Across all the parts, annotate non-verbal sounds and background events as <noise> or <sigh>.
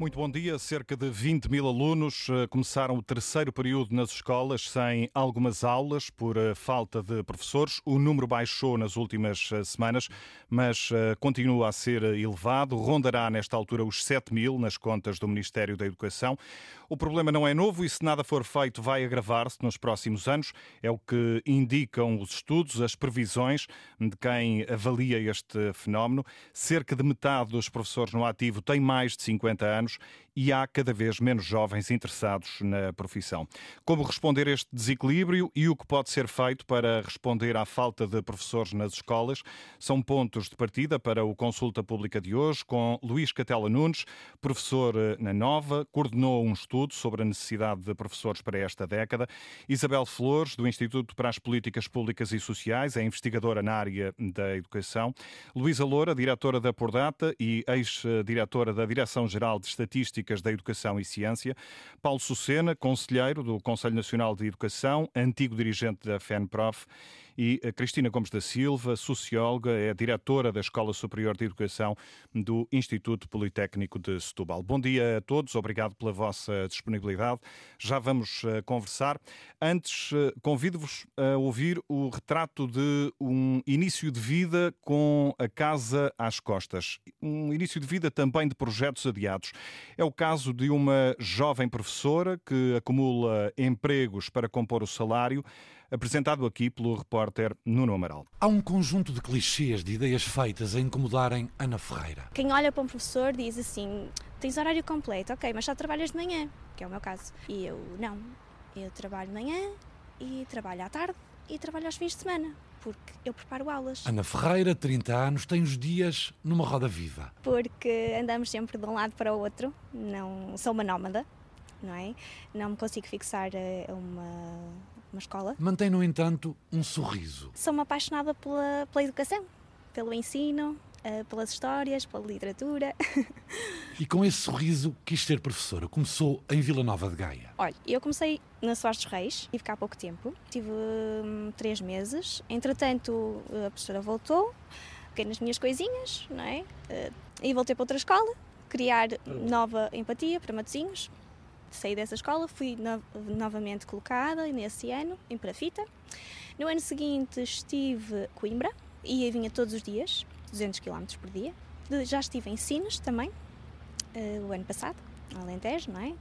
Muito bom dia. Cerca de 20 mil alunos eh, começaram o terceiro período nas escolas sem algumas aulas por eh, falta de professores. O número baixou nas últimas eh, semanas, mas continua a ser elevado. Rondará nesta altura os 7 mil nas contas do Ministério da Educação. O problema não é novo e, se nada for feito, vai agravar-se nos próximos anos. É o que indicam os estudos, as previsões de quem avalia este fenómeno. Cerca de metade dos professores no ativo tem mais de 50 anos anos e há cada vez menos jovens interessados na profissão. Como responder a este desequilíbrio e o que pode ser feito para responder à falta de professores nas escolas são pontos de partida para o Consulta Pública de hoje com Luís Catela Nunes, professor eh, na Nova, coordenou um estudo sobre a necessidade de professores para esta década. Isabel Flores, do Instituto para as Políticas Públicas e Sociais, é investigadora na área da educação. Luísa Loura, diretora da Pordata e ex-diretora da Direção-Geral de Da Educação e Ciência, Paulo Sucena, conselheiro do Conselho Nacional de Educação, antigo dirigente da FENPROF, e Cristina Gomes da Silva, socióloga, é diretora da Escola Superior de Educação do Instituto Politécnico de Setúbal. Bom dia a todos, obrigado pela vossa disponibilidade. Já vamos uh, conversar. Antes, uh, convido-vos a ouvir o retrato de um início de vida com a casa às costas. Um início de vida também de projetos adiados. É o caso de uma jovem professora que acumula empregos para compor o salário, apresentado aqui pelo repórter Nuno Amaral. Há um conjunto de clichês, de ideias feitas a incomodarem Ana Ferreira. Quem olha para um professor diz assim: tens horário completo, ok, mas só trabalhas de manhã, que é o meu caso. E eu, não, eu trabalho de manhã e trabalho à tarde e trabalho aos fins de semana porque eu preparo aulas. Ana Ferreira, 30 anos, tem os dias numa roda viva. Porque andamos sempre de um lado para o outro, não sou uma nómada, não é? Não me consigo fixar a uma, uma escola. Mantém, no entanto, um sorriso. Sou uma apaixonada pela, pela educação, pelo ensino, uh, pelas histórias, pela literatura. e com esse sorriso quis ser professora. Começou em Vila Nova de Gaia. Olha, eu comecei na Soares dos Reis, tive cá há pouco tempo, tive hum, três meses. Entretanto, a professora voltou, fiquei nas minhas coisinhas, não é? Uh, e voltei para outra escola, criar nova empatia para Matosinhos. Saí dessa escola, fui no novamente colocada nesse ano em Parafita. No ano seguinte estive em Coimbra, e vinha todos os dias, 200 km por dia. Já estive em Sines também, uh, o ano passado, Alentejo, não é?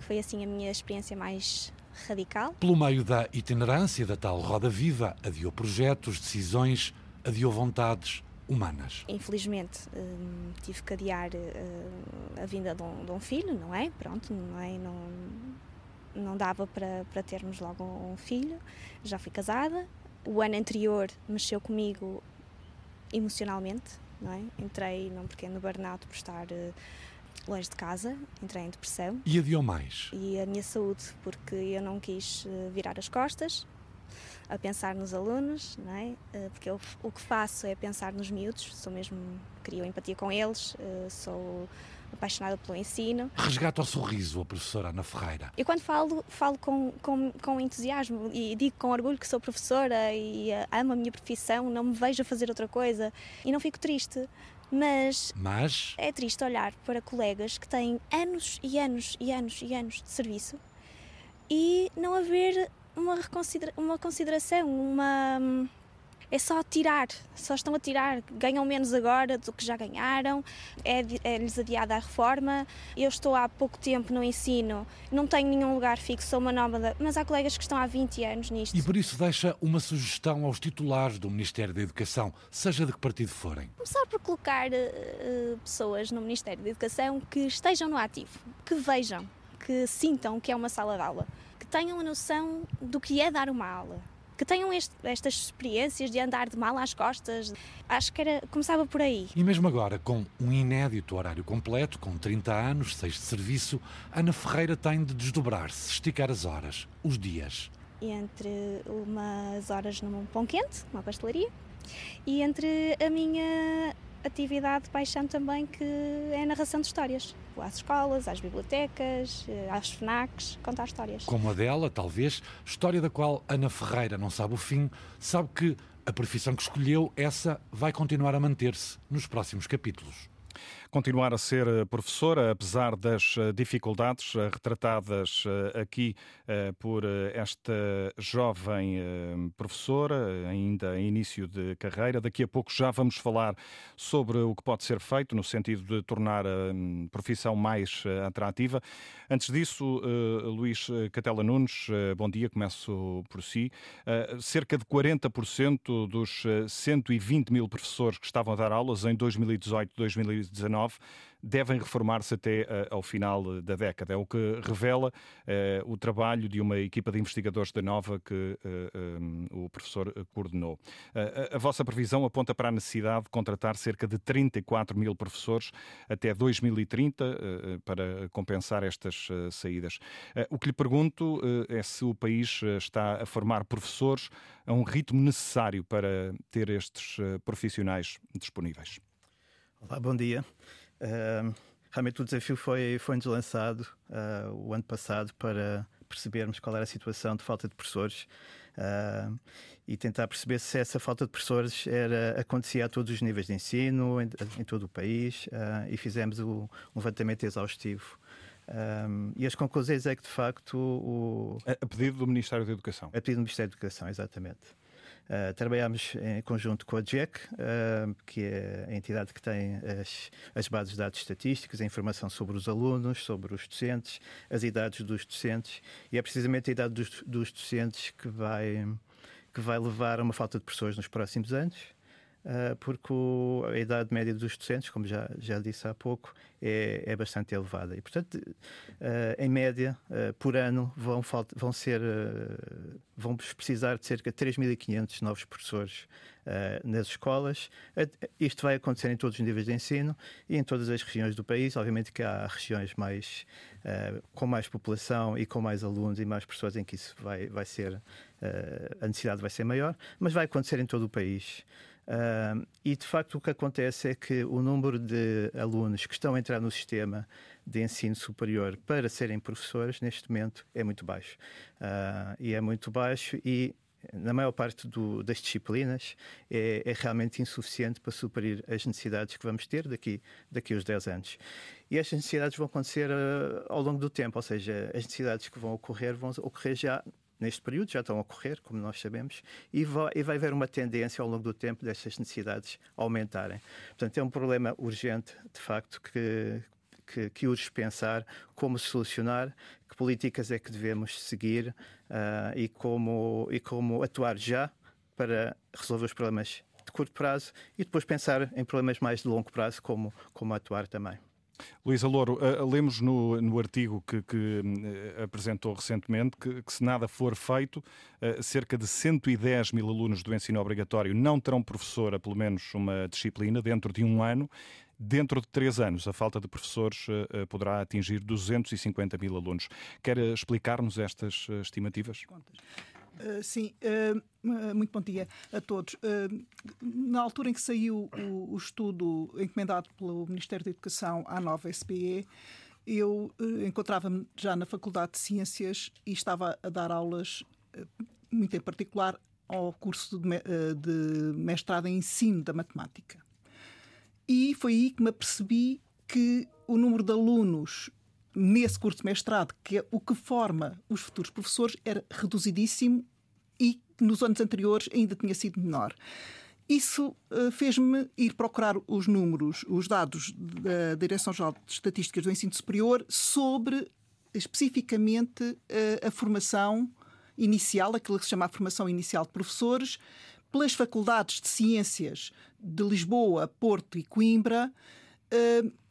Foi assim a minha experiência mais radical. Pelo meio da itinerância da tal roda viva, adiou projetos, decisões, adiou vontades humanas. Infelizmente hum, tive que adiar uh, a vinda de um, de um, filho, não é? Pronto, não é? Não, não dava para, para termos logo um filho. Já fui casada. O ano anterior mexeu comigo emocionalmente, não é? Entrei num pequeno burnout por estar uh, longe de casa, entrei em depressão. E adiou mais? E a minha saúde, porque eu não quis virar as costas a pensar nos alunos, não é? Uh, porque eu, o que faço é pensar nos miúdos, sou mesmo, crio empatia com eles, sou apaixonada pelo ensino. Resgata o sorriso a professora Ana Ferreira. Eu quando falo, falo com, com, com entusiasmo e digo com orgulho que sou professora e uh, amo a minha profissão, não me vejo a fazer outra coisa e não fico triste. Mas, Mas é triste olhar para colegas que têm anos e anos e anos e anos de serviço e não haver uma, reconsidera uma consideração, uma é só tirar, só estão a tirar, ganham menos agora do que já ganharam, é-lhes é adiada a reforma. Eu estou há pouco tempo no ensino, não tenho nenhum lugar fixo, sou uma nómada, mas há colegas que estão há 20 anos nisto. E por isso deixa uma sugestão aos titulares do Ministério da Educação, seja de que partido forem. Começar por colocar uh, pessoas no Ministério da Educação que estejam no ativo, que vejam, que sintam que é uma sala de aula, tenham a noção do que é dar uma aula que tenham este, estas experiências de andar de mal às costas. Acho que era, começava por aí. E mesmo agora, com um inédito horário completo, com 30 anos, 6 de serviço, Ana Ferreira tem de desdobrar-se, esticar as horas, os dias. Entre umas horas num pão quente, numa pastelaria, e entre a minha atividade de paixão também que é a narração de histórias. Vou às escolas, às bibliotecas, eh, às FNACs, contar histórias. Como a dela, talvez, história da qual Ana Ferreira não sabe o fim, sabe que a profissão que escolheu, essa vai continuar a manter-se nos próximos capítulos. Continuar a ser eh, professora, apesar das eh, dificuldades eh, retratadas aqui por esta jovem professora, ainda em início de carreira. Daqui a pouco já vamos falar sobre o que pode ser feito no sentido de tornar a profissão mais atrativa. Antes disso, Luís Catela Nunes, bom dia, começo por si. Cerca de 40% dos 120 mil professores que estavam a dar aulas em 2018-2019 devem reformar-se até uh, ao final da década. É o que revela uh, o trabalho de uma equipa de investigadores da Nova que o professor coordenou. A vossa previsão aponta para a necessidade de contratar cerca de 34 mil professores até 2030 para compensar estas saídas. O que lhe pergunto é se o país está a formar professores a um ritmo necessário para ter estes profissionais disponíveis. Olá, bom dia. Uh, realmente o desafio foi, foi-nos lançado uh, o ano passado para percebermos qual era a situação de falta de professores uh, e tentar perceber se essa falta de professores era, acontecia a todos os níveis de ensino, em, em todo o país, e fizemos o, um levantamento exaustivo. Um, e as conclusões é que, de facto, o... A pedido do Ministério da Educação. A pedido do Ministério da Educação, exatamente. Uh, trabalhamos em conjunto com a JEC, uh, que é a entidade que tem as, as, bases de dados estatísticos, a informação sobre os alunos, sobre os docentes, as idades dos docentes, e é precisamente a idade dos, dos docentes que vai, que vai levar a uma falta de pessoas nos próximos anos. Uh, porque o, a idade média dos docentes, como já, já disse há pouco, é, é bastante elevada. E, portanto, uh, em média, uh, por ano, vão, vão, ser, vão precisar de cerca de 3.500 novos professores nas escolas. Isto vai acontecer em todos os níveis de ensino e em todas as regiões do país. Obviamente que há regiões mais, com mais população e com mais alunos e mais pessoas em que isso vai, vai ser, a necessidade vai ser maior, mas vai acontecer em todo o país. Uh, e de facto o que acontece é que o número de alunos que estão a entrar no sistema de ensino superior para serem professores neste momento é muito baixo. Uh, e é muito baixo e na maior parte do, das disciplinas, é, é, realmente insuficiente para suprir as necessidades que vamos ter daqui, daqui aos 10 anos. E estas necessidades vão acontecer uh, ao longo do tempo, ou seja, as necessidades que vão ocorrer vão ocorrer já neste período, já estão a ocorrer, como nós sabemos, e vai, e vai haver uma tendência ao longo do tempo destas necessidades aumentarem. Portanto, é um problema urgente, de facto, que, que, que urge pensar como solucionar, que políticas é que devemos seguir uh, e, como, e como atuar já para resolver os problemas de curto prazo e depois pensar em problemas mais de longo prazo, como, como atuar também. Luísa Louro, uh, lemos no, no artigo que, que uh, apresentou recentemente que, que, se nada for feito, uh, cerca de 110 mil alunos do ensino obrigatório não terão professora, pelo menos uma disciplina, dentro de um ano. Dentro de três anos, a falta de professores poderá atingir 250 mil alunos. Quer explicar-nos estas estimativas? Uh, sim, uh, muito bom dia a todos. Uh, na altura em que saiu o, o, estudo encomendado pelo Ministério da Educação à nova SPE, eu encontrava-me já na Faculdade de Ciências e estava a dar aulas, muito em particular, ao curso de, de mestrado em ensino da matemática. E foi aí que me apercebi que o número de alunos nesse curso de mestrado, que é o que forma os futuros professores, era reduzidíssimo e nos anos anteriores ainda tinha sido menor. Isso uh, fez-me ir procurar os números, os dados da Direção-Geral de Estatísticas do Ensino Superior sobre especificamente uh, a formação inicial, aquilo que se chama a formação inicial de professores, pelas faculdades de ciências de Lisboa, Porto e Coimbra,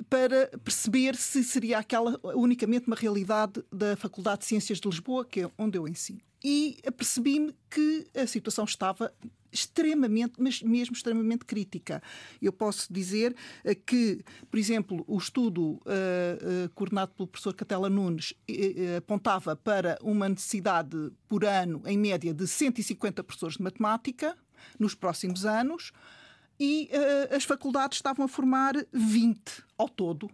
para perceber se seria aquela unicamente uma realidade da Faculdade de Ciências de Lisboa, que é onde eu ensino. E apercebi-me que a situação estava extremamente, mas mesmo extremamente crítica. Eu posso dizer uh, que, por exemplo, o estudo uh, uh, coordenado pelo professor Catela Nunes apontava para uma necessidade por ano, em média, de 150 professores de matemática nos próximos anos e uh, as faculdades estavam a formar 20 ao todo.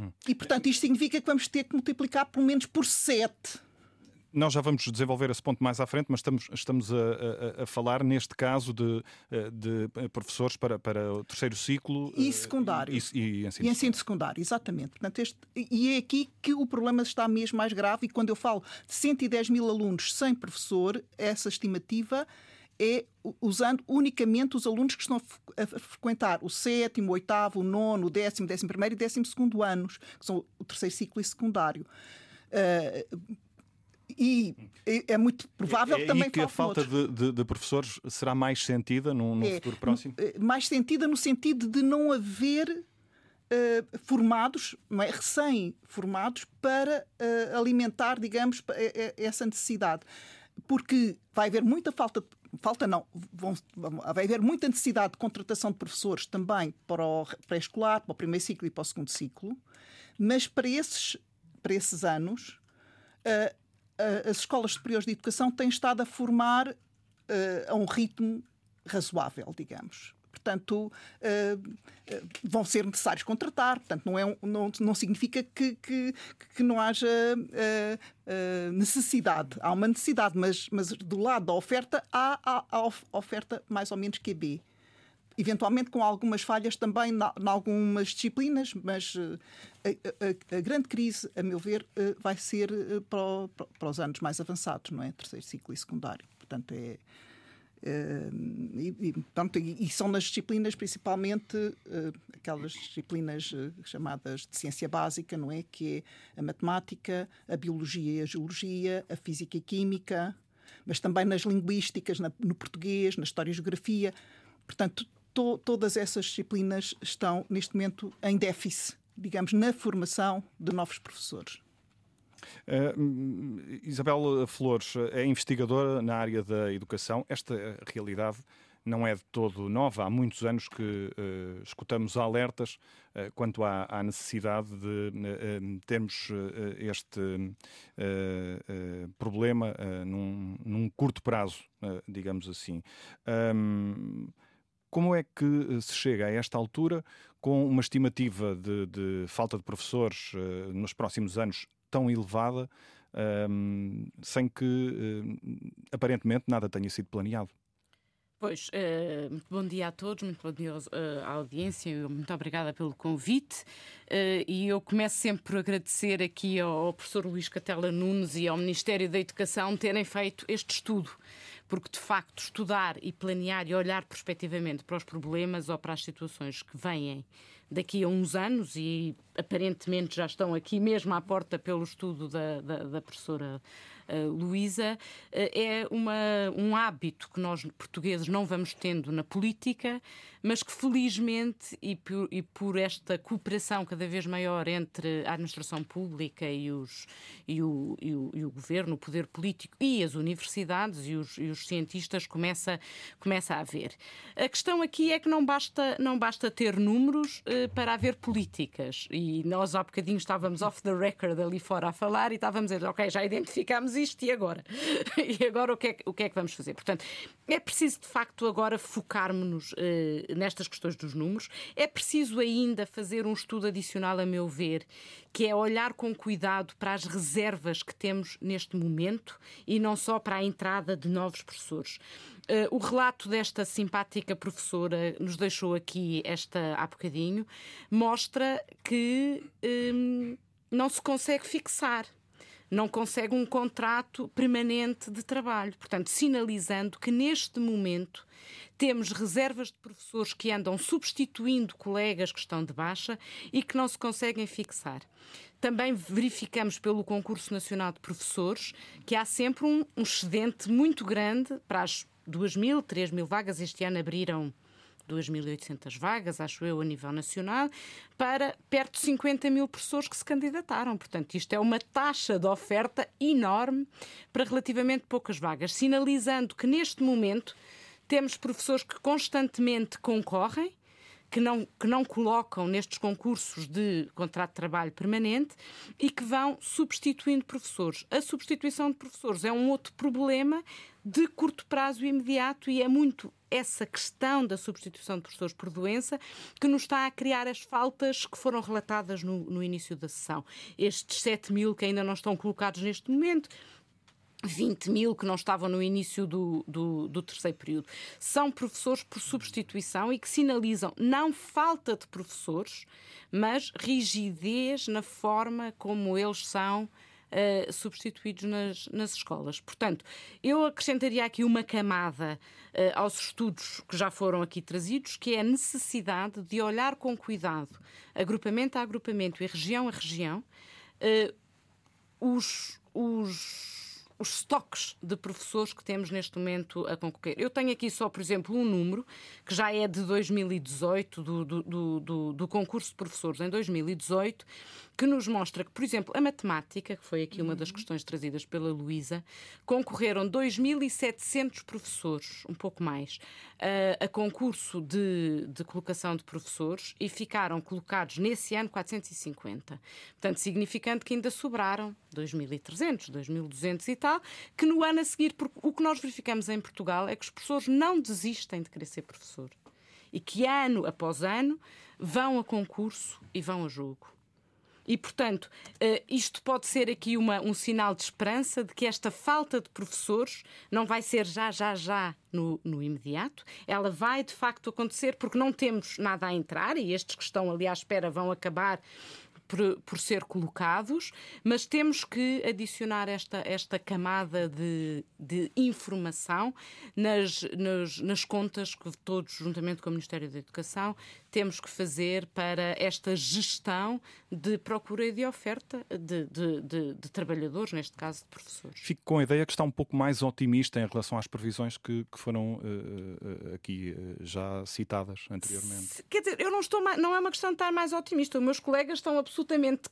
Hum. E, portanto, isto significa que vamos ter que multiplicar pelo menos por 7 nós já vamos desenvolver esse ponto mais à frente, mas estamos, estamos a, a, a falar, neste caso, de, de, professores para, para o terceiro ciclo. E secundário. E, e, e ensino, e ensino secundário, exatamente. Portanto, este, e é aqui que o problema está mesmo mais grave, e quando eu falo de 110 mil alunos sem professor, essa estimativa é usando unicamente os alunos que estão a frequentar o sétimo, oitavo, o nono, o décimo, décimo primeiro e décimo segundo anos, que são o terceiro ciclo e secundário. Uh, e é muito provável é, que também que a falta de, de, de, professores será mais sentida num, num é, futuro próximo? Eh, mais sentida no sentido de não haver uh, formados, não é? recém-formados, para uh, alimentar, digamos, essa necessidade. Porque vai haver muita falta de falta não, vão, vai haver muita necessidade de contratação de professores também para o pré-escolar, para o primeiro ciclo e para o segundo ciclo, mas para esses, para esses anos, uh, uh, as escolas superiores de educação têm estado a formar uh, a um ritmo razoável, digamos portanto, uh, vão ser necessários contratar. Portanto, não, é um, não, não significa que, que, que não haja uh, necessidade. Há uma necessidade, mas, mas do lado da oferta, há, há oferta mais ou menos QB. Eventualmente com algumas falhas também em algumas disciplinas, mas a, a, a, grande crise, a meu ver, vai ser para, para os anos mais avançados, não é? Terceiro ciclo e secundário. Portanto, é, e, e, pronto, e, são nas disciplinas, principalmente uh, aquelas disciplinas uh, chamadas de ciência básica, não é? Que é a matemática, a biologia e a geologia, a física e química, mas também nas linguísticas, na, no português, na história e geografia. Portanto, to, todas essas disciplinas estão, neste momento, em déficit, digamos, na formação de novos professores. Uh, Isabel Flores é investigadora na área da educação. Esta realidade não é de todo nova. Há muitos anos que uh, escutamos alertas uh, quanto à, à, necessidade de uh, termos este problema num, num, curto prazo, digamos assim. Um, como é que se chega a esta altura com uma estimativa de, de falta de professores nos próximos anos tão elevada um, sem que uh, aparentemente nada tenha sido planeado. Pois, uh, bom dia a todos, muito bom dia uh, à audiência, muito obrigada pelo convite. Uh, e eu começo sempre por agradecer aqui ao, ao professor Luís Catela Nunes e ao Ministério da Educação terem feito este estudo porque de facto estudar e planear e olhar prospectivamente para os problemas ou para as situações que vêm daqui a uns anos e aparentemente já estão aqui mesmo à porta pelo estudo da, da, da professora uh, Luísa, uh, é uma, um hábito que nós portugueses não vamos tendo na política, mas que felizmente e por, e por esta cooperação cada vez maior entre a administração pública e, os, e, o, e, o, e o governo, o poder político e as universidades e os, e os cientistas começa, começa a haver. A questão aqui é que não basta, não basta ter números uh, para haver políticas. E nós há bocadinho estávamos off the record ali fora a falar e estávamos a dizer, ok, já identificámos isto e agora? <laughs> e agora o que, é, o que é que vamos fazer? Portanto, é preciso de facto agora focarmos-nos uh, nestas questões dos números. É preciso ainda fazer um estudo adicional, a meu ver, que é olhar com cuidado para as reservas que temos neste momento e não só para a entrada de novos professores. Uh, o relato desta simpática professora nos deixou aqui esta há bocadinho mostra que um, não se consegue fixar não consegue um contrato permanente de trabalho. Portanto, sinalizando que neste momento temos reservas de professores que andam substituindo colegas que estão de baixa e que não se conseguem fixar. Também verificamos pelo Concurso Nacional de Professores que há sempre um, um excedente muito grande para as 2 mil, 3 mil vagas. Este ano abriram 2.800 vagas, acho eu, a nível nacional, para perto de 50 mil professores que se candidataram. Portanto, isto é uma taxa de oferta enorme para relativamente poucas vagas, sinalizando que neste momento temos professores que constantemente concorrem que não, que não colocam nestes concursos de contrato de trabalho permanente e que vão substituindo professores. A substituição de professores é um outro problema de curto prazo imediato e é muito essa questão da substituição de professores por doença que nos está a criar as faltas que foram relatadas no, no início da sessão. Estes 7 mil que ainda não estão colocados neste momento 20 mil que não estavam no início do, do, do, terceiro período. São professores por substituição e que sinalizam não falta de professores, mas rigidez na forma como eles são uh, substituídos nas, nas escolas. Portanto, eu acrescentaria aqui uma camada uh, aos estudos que já foram aqui trazidos, que é a necessidade de olhar com cuidado, agrupamento a agrupamento e região a região, uh, os, os os estoques de professores que temos neste momento a concorrer. Eu tenho aqui só, por exemplo, um número que já é de 2018, do, do, do, do concurso de professores em 2018, que nos mostra que, por exemplo, a matemática, que foi aqui uma das questões trazidas pela Luísa, concorreram 2.700 professores, um pouco mais, a, a concurso de, de colocação de professores e ficaram colocados nesse ano 450. Portanto, significando que ainda sobraram 2.300, 2.200 e tal, que no ano a seguir, porque o que nós verificamos em Portugal é que os professores não desistem de querer ser professor e que ano após ano vão a concurso e vão a jogo. E, portanto, uh, isto pode ser aqui uma, um sinal de esperança de que esta falta de professores não vai ser já, já, já no, no, imediato. Ela vai, de facto, acontecer porque não temos nada a entrar e estes que estão ali à espera vão acabar por, por, ser colocados, mas temos que adicionar esta, esta camada de, de informação nas, nas, nas contas que todos, juntamente com o Ministério da Educação, temos que fazer para esta gestão de procura e de oferta de, de, de, de trabalhadores, neste caso de professores. Fico com a ideia que está um pouco mais otimista em relação às previsões que, que foram uh, aqui uh, já citadas anteriormente. Quer dizer, eu não estou mais, não é uma questão de estar mais otimista. Os meus colegas estão absolutamente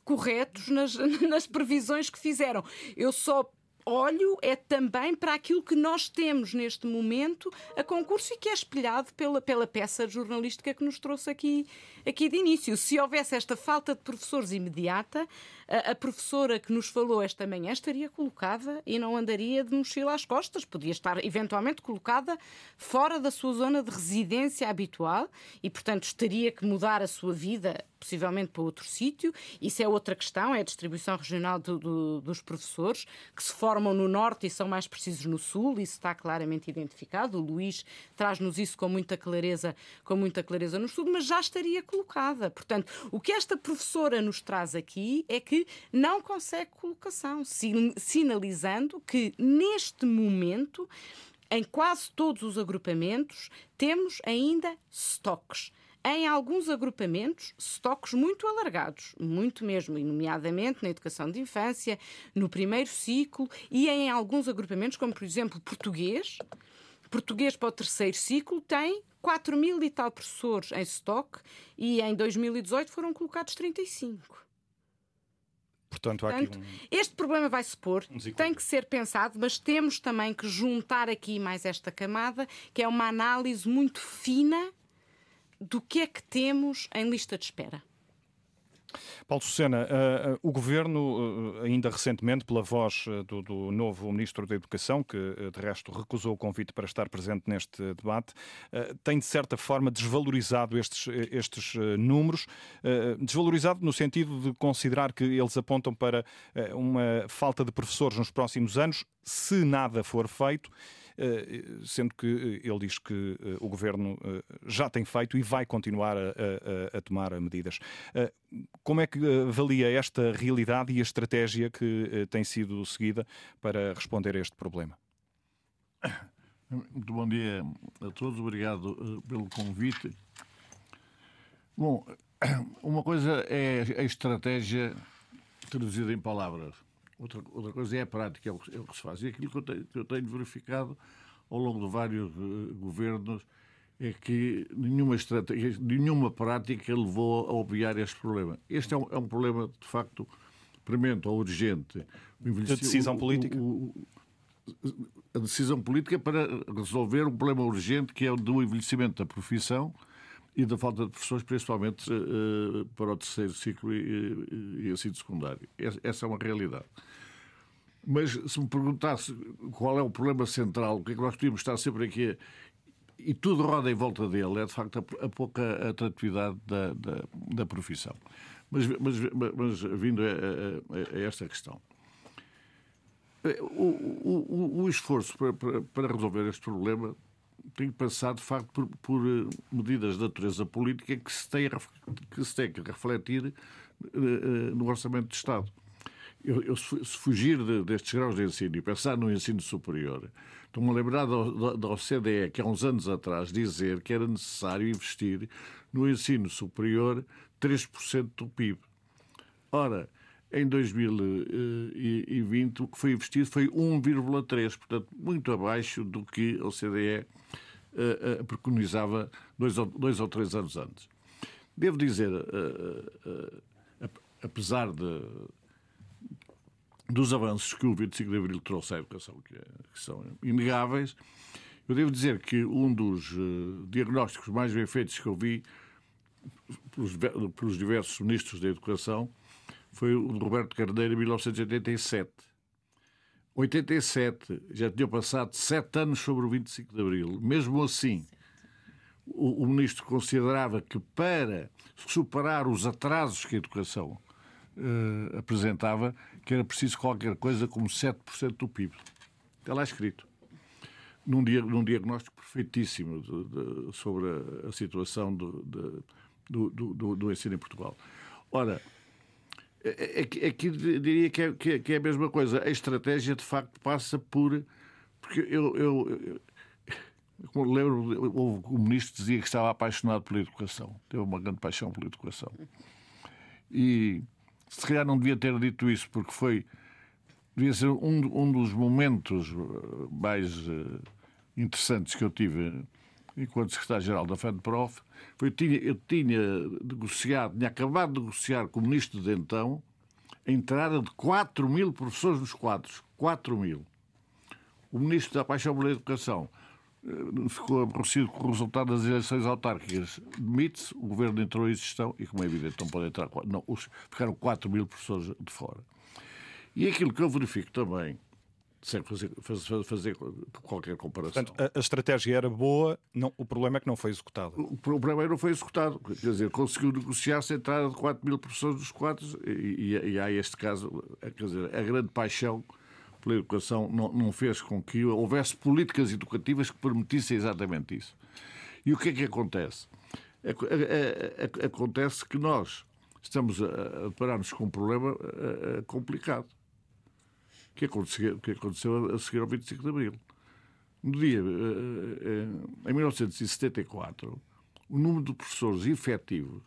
corretos nas, <laughs> nas previsões que fizeram. Eu só olho é também para aquilo que nós temos neste momento a concurso e que é espelhado pela, pela peça jornalística que nos trouxe aqui, aqui de início. Se houvesse esta falta de professores imediata, a, a professora que nos falou esta manhã estaria colocada e não andaria de mochila às costas. Podia estar eventualmente colocada fora da sua zona de residência habitual e, portanto, estaria que mudar a sua vida possivelmente para outro sítio. Isso é outra questão, é a distribuição regional do, do, dos professores, que se formam no Norte e são mais precisos no Sul, isso está claramente identificado. O Luís traz-nos isso com muita clareza, com muita clareza no Sul, mas já estaria colocada. Portanto, o que esta professora nos traz aqui é que não consegue colocação, sinalizando que neste momento, em quase todos os agrupamentos, temos ainda estoques em alguns agrupamentos, estoques muito alargados, muito mesmo, e nomeadamente na educação de infância, no primeiro ciclo e em alguns agrupamentos, como por exemplo português. Português para o terceiro ciclo tem 4 mil e tal professores em estoque e em 2018 foram colocados 35. Portanto, Portanto um... este problema vai se pôr, um tem que ser pensado, mas temos também que juntar aqui mais esta camada, que é uma análise muito fina do que é que temos em lista de espera. Paulo Sucena, uh, uh, o Governo, uh, ainda recentemente, pela voz do, do, novo Ministro da Educação, que de resto recusou o convite para estar presente neste debate, tem de certa forma desvalorizado estes, estes números, desvalorizado no sentido de considerar que eles apontam para uma falta de professores nos próximos anos, se nada for feito. Eh, sendo que eh, ele diz que eh, o governo já tem feito e vai continuar a, a, a tomar medidas. Como é que avalia esta realidade e a estratégia que tem sido seguida para responder a este problema? Muito bom dia a todos, obrigado pelo convite. Bom, <clears throat> uma coisa é a estratégia traduzida em palavras. Outra, outra coisa é a prática, é o, é o que se faz. E aquilo que eu tenho, que eu tenho verificado ao longo de vários uh, governos é que nenhuma estratégia, nenhuma prática levou a obviar este problema. Este é um, é um problema, de facto, premente ou urgente. De decisão política? O, o, a decisão política para resolver um problema urgente que é o do envelhecimento da profissão e da falta de professores, principalmente uh, para o terceiro ciclo e, e, e ensino secundário. Essa é uma realidade. Mas se me perguntasse qual é o problema central, o que é que nós podíamos estar sempre aqui e tudo roda em volta dele, é de facto a, a pouca atratividade da, da, da profissão. Mas, mas, mas, vindo a, a, a, esta questão. o, o, o esforço para, para, para, resolver este problema tem que passar, de facto, por, por eh, medidas de natureza política que se têm, que, se têm que refletir uh, no Orçamento de Estado. Eu, eu, se fugir de, destes graus de ensino e pensar no ensino superior, estou-me a lembrar da, da OCDE, que há uns anos atrás dizer que era necessário investir no ensino superior 3% do PIB. Ora, em 2020 o que foi investido foi 1,3%, portanto, muito abaixo do que a OCDE uh, uh, preconizava dois ou, dois ou três anos antes. Devo dizer, uh, apesar de, dos avanços que o 25 de Abril trouxe à educação, que, é, que são inegáveis, eu devo dizer que um dos diagnósticos mais bem feitos que eu vi pelos, pelos diversos ministros da Educação foi o de Roberto Carneiro em 1987. 87, já tinha passado sete anos sobre o 25 de Abril. Mesmo assim, o, o ministro considerava que para superar os atrasos que a educação uh, apresentava, que era preciso qualquer coisa como 7% do PIB. Está lá escrito. Num, dia, num diagnóstico perfeitíssimo de, de, sobre a, a situação do, de, do, do, do ensino em Portugal. Ora, Aqui, aqui é diria que é, que é, a mesma coisa. A estratégia, de facto, passa por. Porque eu, eu, eu lembro, o ministro dizia que estava apaixonado pela educação. Teve uma grande paixão pela educação. E se calhar não devia ter dito isso, porque foi. Devia ser um, um dos momentos eh, mais uh, interessantes que eu tive enquanto secretário-geral da FEDPROF, foi, tinha, eu tinha negociado, tinha acabado de negociar com o ministro de então a entrada de 4 mil professores nos quadros. 4 mil. O ministro da Paixão pela Educação eh, ficou aborrecido com o resultado das eleições autárquicas. Demite-se, o governo entrou em gestão e, como é evidente, não pode entrar. Não, ficaram 4 mil professores de fora. E aquilo que eu verifico também sem fazer, fazer, fazer, qualquer comparação. Portanto, a, a, estratégia era boa, não, o problema é que não foi executada. O, problema é que não foi executado. Quer dizer, conseguiu negociar-se a entrada de 4 mil pessoas dos quadros e, e, e há este caso, quer dizer, a grande paixão pela educação não, não fez com que houvesse políticas educativas que permitissem exatamente isso. E o que é que acontece? Acontece que nós estamos a deparar-nos com um problema complicado que aconteceu, que aconteceu a seguir ao 25 de Abril. No dia, eh, eh, em 1974, o número de professores efetivos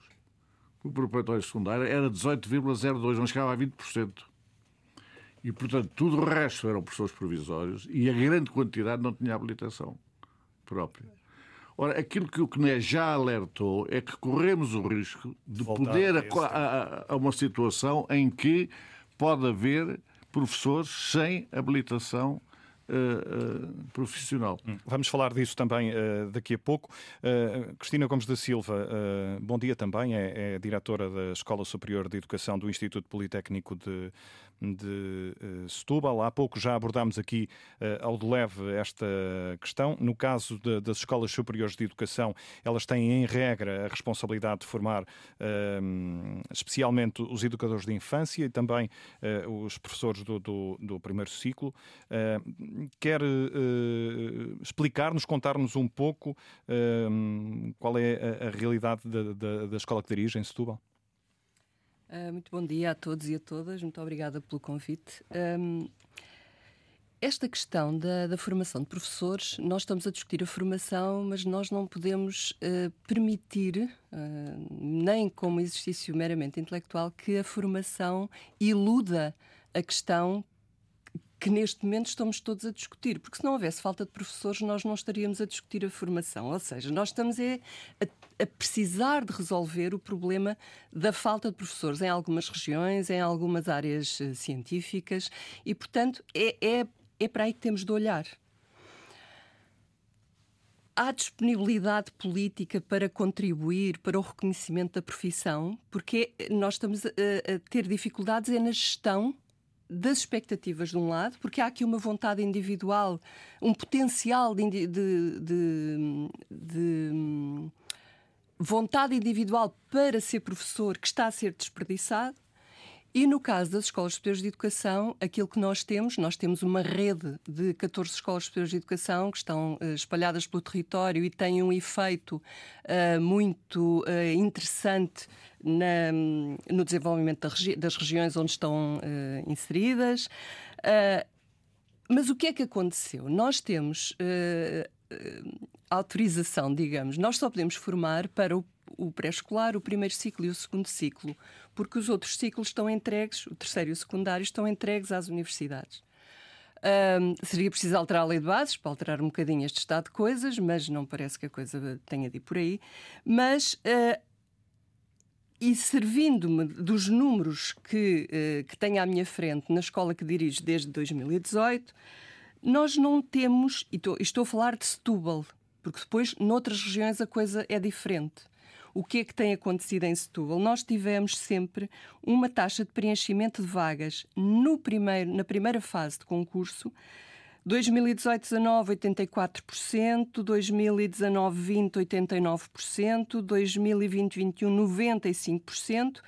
no preparatório secundário era 18,02, não chegava a 20%. E, portanto, tudo o resto eram professores provisórios e a grande quantidade não tinha habilitação própria. Ora, aquilo que o CNE já alertou é que corremos o risco de Voltar poder a, a, a uma situação em que pode haver professores sem habilitação Uh, uh, profissional. Hum, vamos falar disso também uh, daqui a pouco. Cristina Gomes da Silva, bom dia também, é, é, diretora da Escola Superior de Educação do Instituto Politécnico de, de uh, Setúbal. Há pouco já abordámos aqui uh, ao de leve esta questão. No caso de, das escolas superiores de educação, elas têm em regra a responsabilidade de formar uh, especialmente os educadores de infância e também os professores do, do, do primeiro ciclo. quer explicar-nos, contar-nos um pouco qual é a, a realidade da, da, da escola que dirige em Setúbal? Uh, muito bom dia a todos e a todas. Muito obrigada pelo convite. Um, esta questão da, da, formação de professores, nós estamos a discutir a formação, mas nós não podemos uh, permitir, uh, nem como exercício meramente intelectual, que a formação iluda a questão que neste momento estamos todos a discutir, porque se não houvesse falta de professores, nós não estaríamos a discutir a formação. Ou seja, nós estamos a, a, a precisar de resolver o problema da falta de professores em algumas regiões, em algumas áreas uh, científicas, e, portanto, é, é, é para aí que temos de olhar há disponibilidade política para contribuir para o reconhecimento da profissão, porque nós estamos a, a, ter dificuldades é na gestão das expectativas de um lado, porque há aqui uma vontade individual, um potencial de, de, de, de vontade individual para ser professor que está a ser desperdiçado. E no caso das escolas superiores de educação, aquilo que nós temos, nós temos uma rede de 14 escolas superiores de educação que estão uh, espalhadas pelo território e têm um efeito uh, muito uh, interessante na, no desenvolvimento da regi das regiões onde estão inseridas. mas o que é que aconteceu? Nós temos autorização, digamos, nós só podemos formar para o o pré-escolar, o primeiro ciclo e o segundo ciclo, porque os outros ciclos estão entregues, o terceiro e o secundário, estão entregues às universidades. Um, seria preciso alterar a lei de bases para alterar um bocadinho este estado de coisas, mas não parece que a coisa tenha de ir por aí. Mas, uh, e servindo-me dos números que, uh, que tenho à minha frente na escola que dirijo desde 2018, nós não temos, e estou, estou a falar de Setúbal, porque depois noutras regiões a coisa é diferente. O que é que tem acontecido em Setúbal? Nós tivemos sempre uma taxa de preenchimento de vagas no primeiro, na primeira fase de concurso. 2018-19, 84%, 2019-20, 89%, 2020-21, 95%,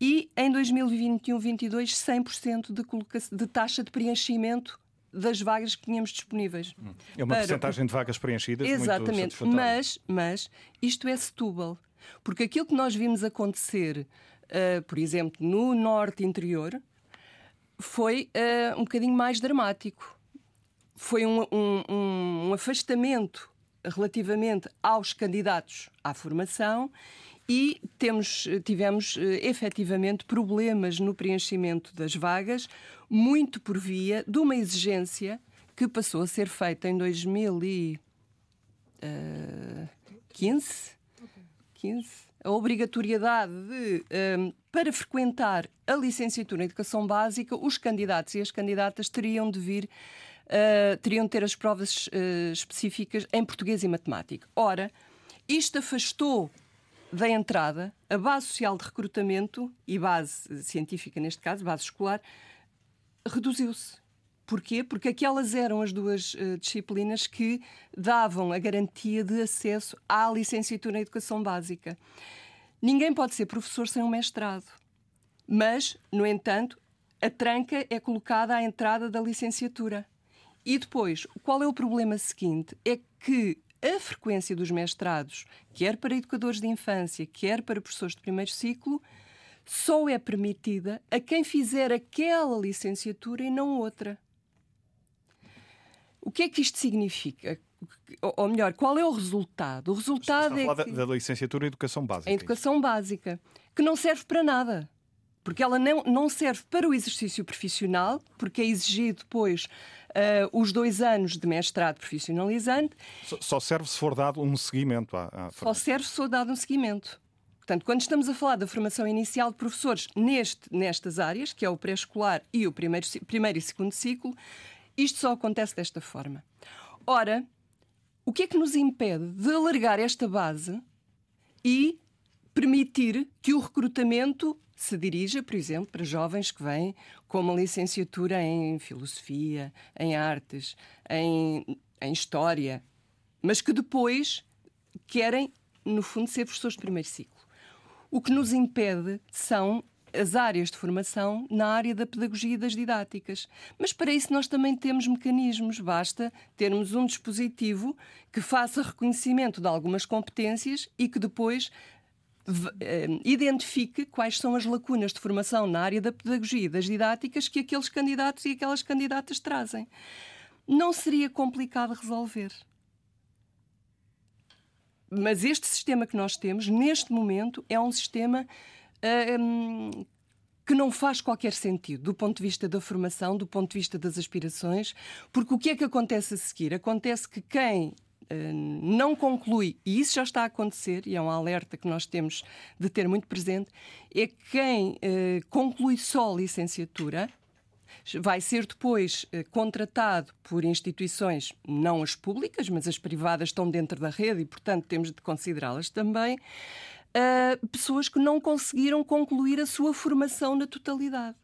e em 2021-22, 100% de, de taxa de preenchimento das vagas que tínhamos disponíveis. É uma para... porcentagem de vagas preenchidas Exatamente, mas, mas isto é Setúbal. Porque aquilo que nós vimos acontecer, uh, por exemplo, no norte interior, foi uh, um bocadinho mais dramático. Foi um, um, um afastamento relativamente aos candidatos à formação e temos, tivemos uh, efetivamente problemas no preenchimento das vagas, muito por via de uma exigência que passou a ser feita em 2015. 15, a obrigatoriedade de, um, para frequentar a licenciatura em Educação Básica, os candidatos e as candidatas teriam de vir, uh, teriam de ter as provas uh, específicas em português e matemática. Ora, isto afastou da entrada a base social de recrutamento e base científica, neste caso, base escolar, reduziu-se. Porquê? Porque aquelas eram as duas uh, disciplinas que davam a garantia de acesso à licenciatura em Educação Básica. Ninguém pode ser professor sem um mestrado. Mas, no entanto, a tranca é colocada à entrada da licenciatura. E depois, qual é o problema seguinte? É que a frequência dos mestrados, quer para educadores de infância, quer para professores de primeiro ciclo, só é permitida a quem fizer aquela licenciatura e não outra. O que é que isto significa? Ou melhor, qual é o resultado? O resultado Está a falar é que... da licenciatura em Educação Básica. A Educação Básica, que não serve para nada. Porque ela não, não serve para o exercício profissional, porque é exigido depois uh, os dois anos de mestrado profissionalizante. Só, só serve se for dado um seguimento à, à Só serve se for dado um seguimento. Portanto, quando estamos a falar da formação inicial de professores neste, nestas áreas, que é o pré-escolar e o primeiro, primeiro e segundo ciclo, isto só acontece desta forma. Ora, o que é que nos impede de alargar esta base e permitir que o recrutamento se dirija, por exemplo, para jovens que vêm com uma licenciatura em filosofia, em artes, em, em história, mas que depois querem, no fundo, ser professores de primeiro ciclo. O que nos impede são as áreas de formação na área da pedagogia e das didáticas. Mas para isso nós também temos mecanismos, basta termos um dispositivo que faça reconhecimento de algumas competências e que depois identifique quais são as lacunas de formação na área da pedagogia e das didáticas que aqueles candidatos e aquelas candidatas trazem. Não seria complicado resolver. Mas este sistema que nós temos, neste momento, é um sistema um, que não faz qualquer sentido do ponto de vista da formação, do ponto de vista das aspirações, porque o que é que acontece a seguir? Acontece que quem não conclui, e isso já está a acontecer, e é um alerta que nós temos de ter muito presente, é que quem uh, conclui só licenciatura vai ser depois uh, contratado por instituições, não as públicas, mas as privadas estão dentro da rede e, portanto, temos de considerá-las também, uh, pessoas que não conseguiram concluir a sua formação na totalidade.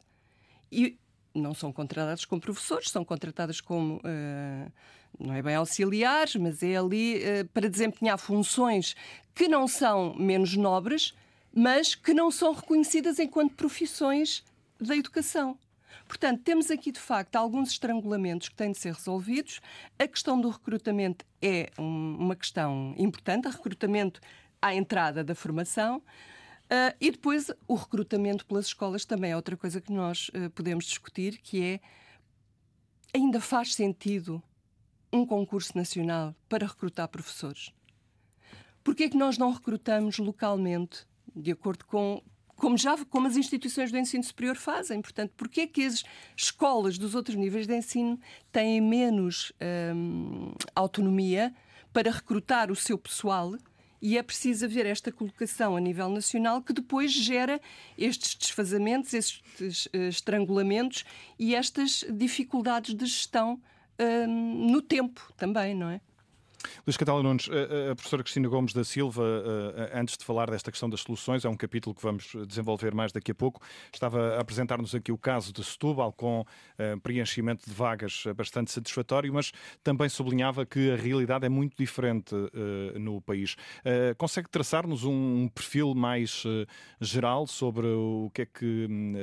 E não são contratadas como professores, são contratadas como. Uh, não é bem auxiliares, mas é ali uh, para desempenhar funções que não são menos nobres, mas que não são reconhecidas enquanto profissões da educação. Portanto, temos aqui de facto alguns estrangulamentos que têm de ser resolvidos. A questão do recrutamento é um, uma questão importante, o recrutamento à entrada da formação. Uh, e depois o recrutamento pelas escolas também é outra coisa que nós uh, podemos discutir, que é ainda faz sentido um concurso nacional para recrutar professores? Porquê é que nós não recrutamos localmente, de acordo com como já como as instituições do ensino superior fazem? Portanto, porquê é que as escolas dos outros níveis de ensino têm menos hum, autonomia para recrutar o seu pessoal? E é preciso haver esta colocação a nível nacional que depois gera estes desfazamentos, estes uh, estrangulamentos e estas dificuldades de gestão uh, no tempo também, não é? Luís Catala Nunes, a professora Cristina Gomes da Silva, antes de falar desta questão das soluções, é um capítulo que vamos desenvolver mais daqui a pouco, estava a apresentar-nos aqui o caso de Setúbal, com preenchimento de vagas bastante satisfatório, mas também sublinhava que a realidade é muito diferente no país. Consegue traçar-nos um perfil mais geral sobre o que é que hum,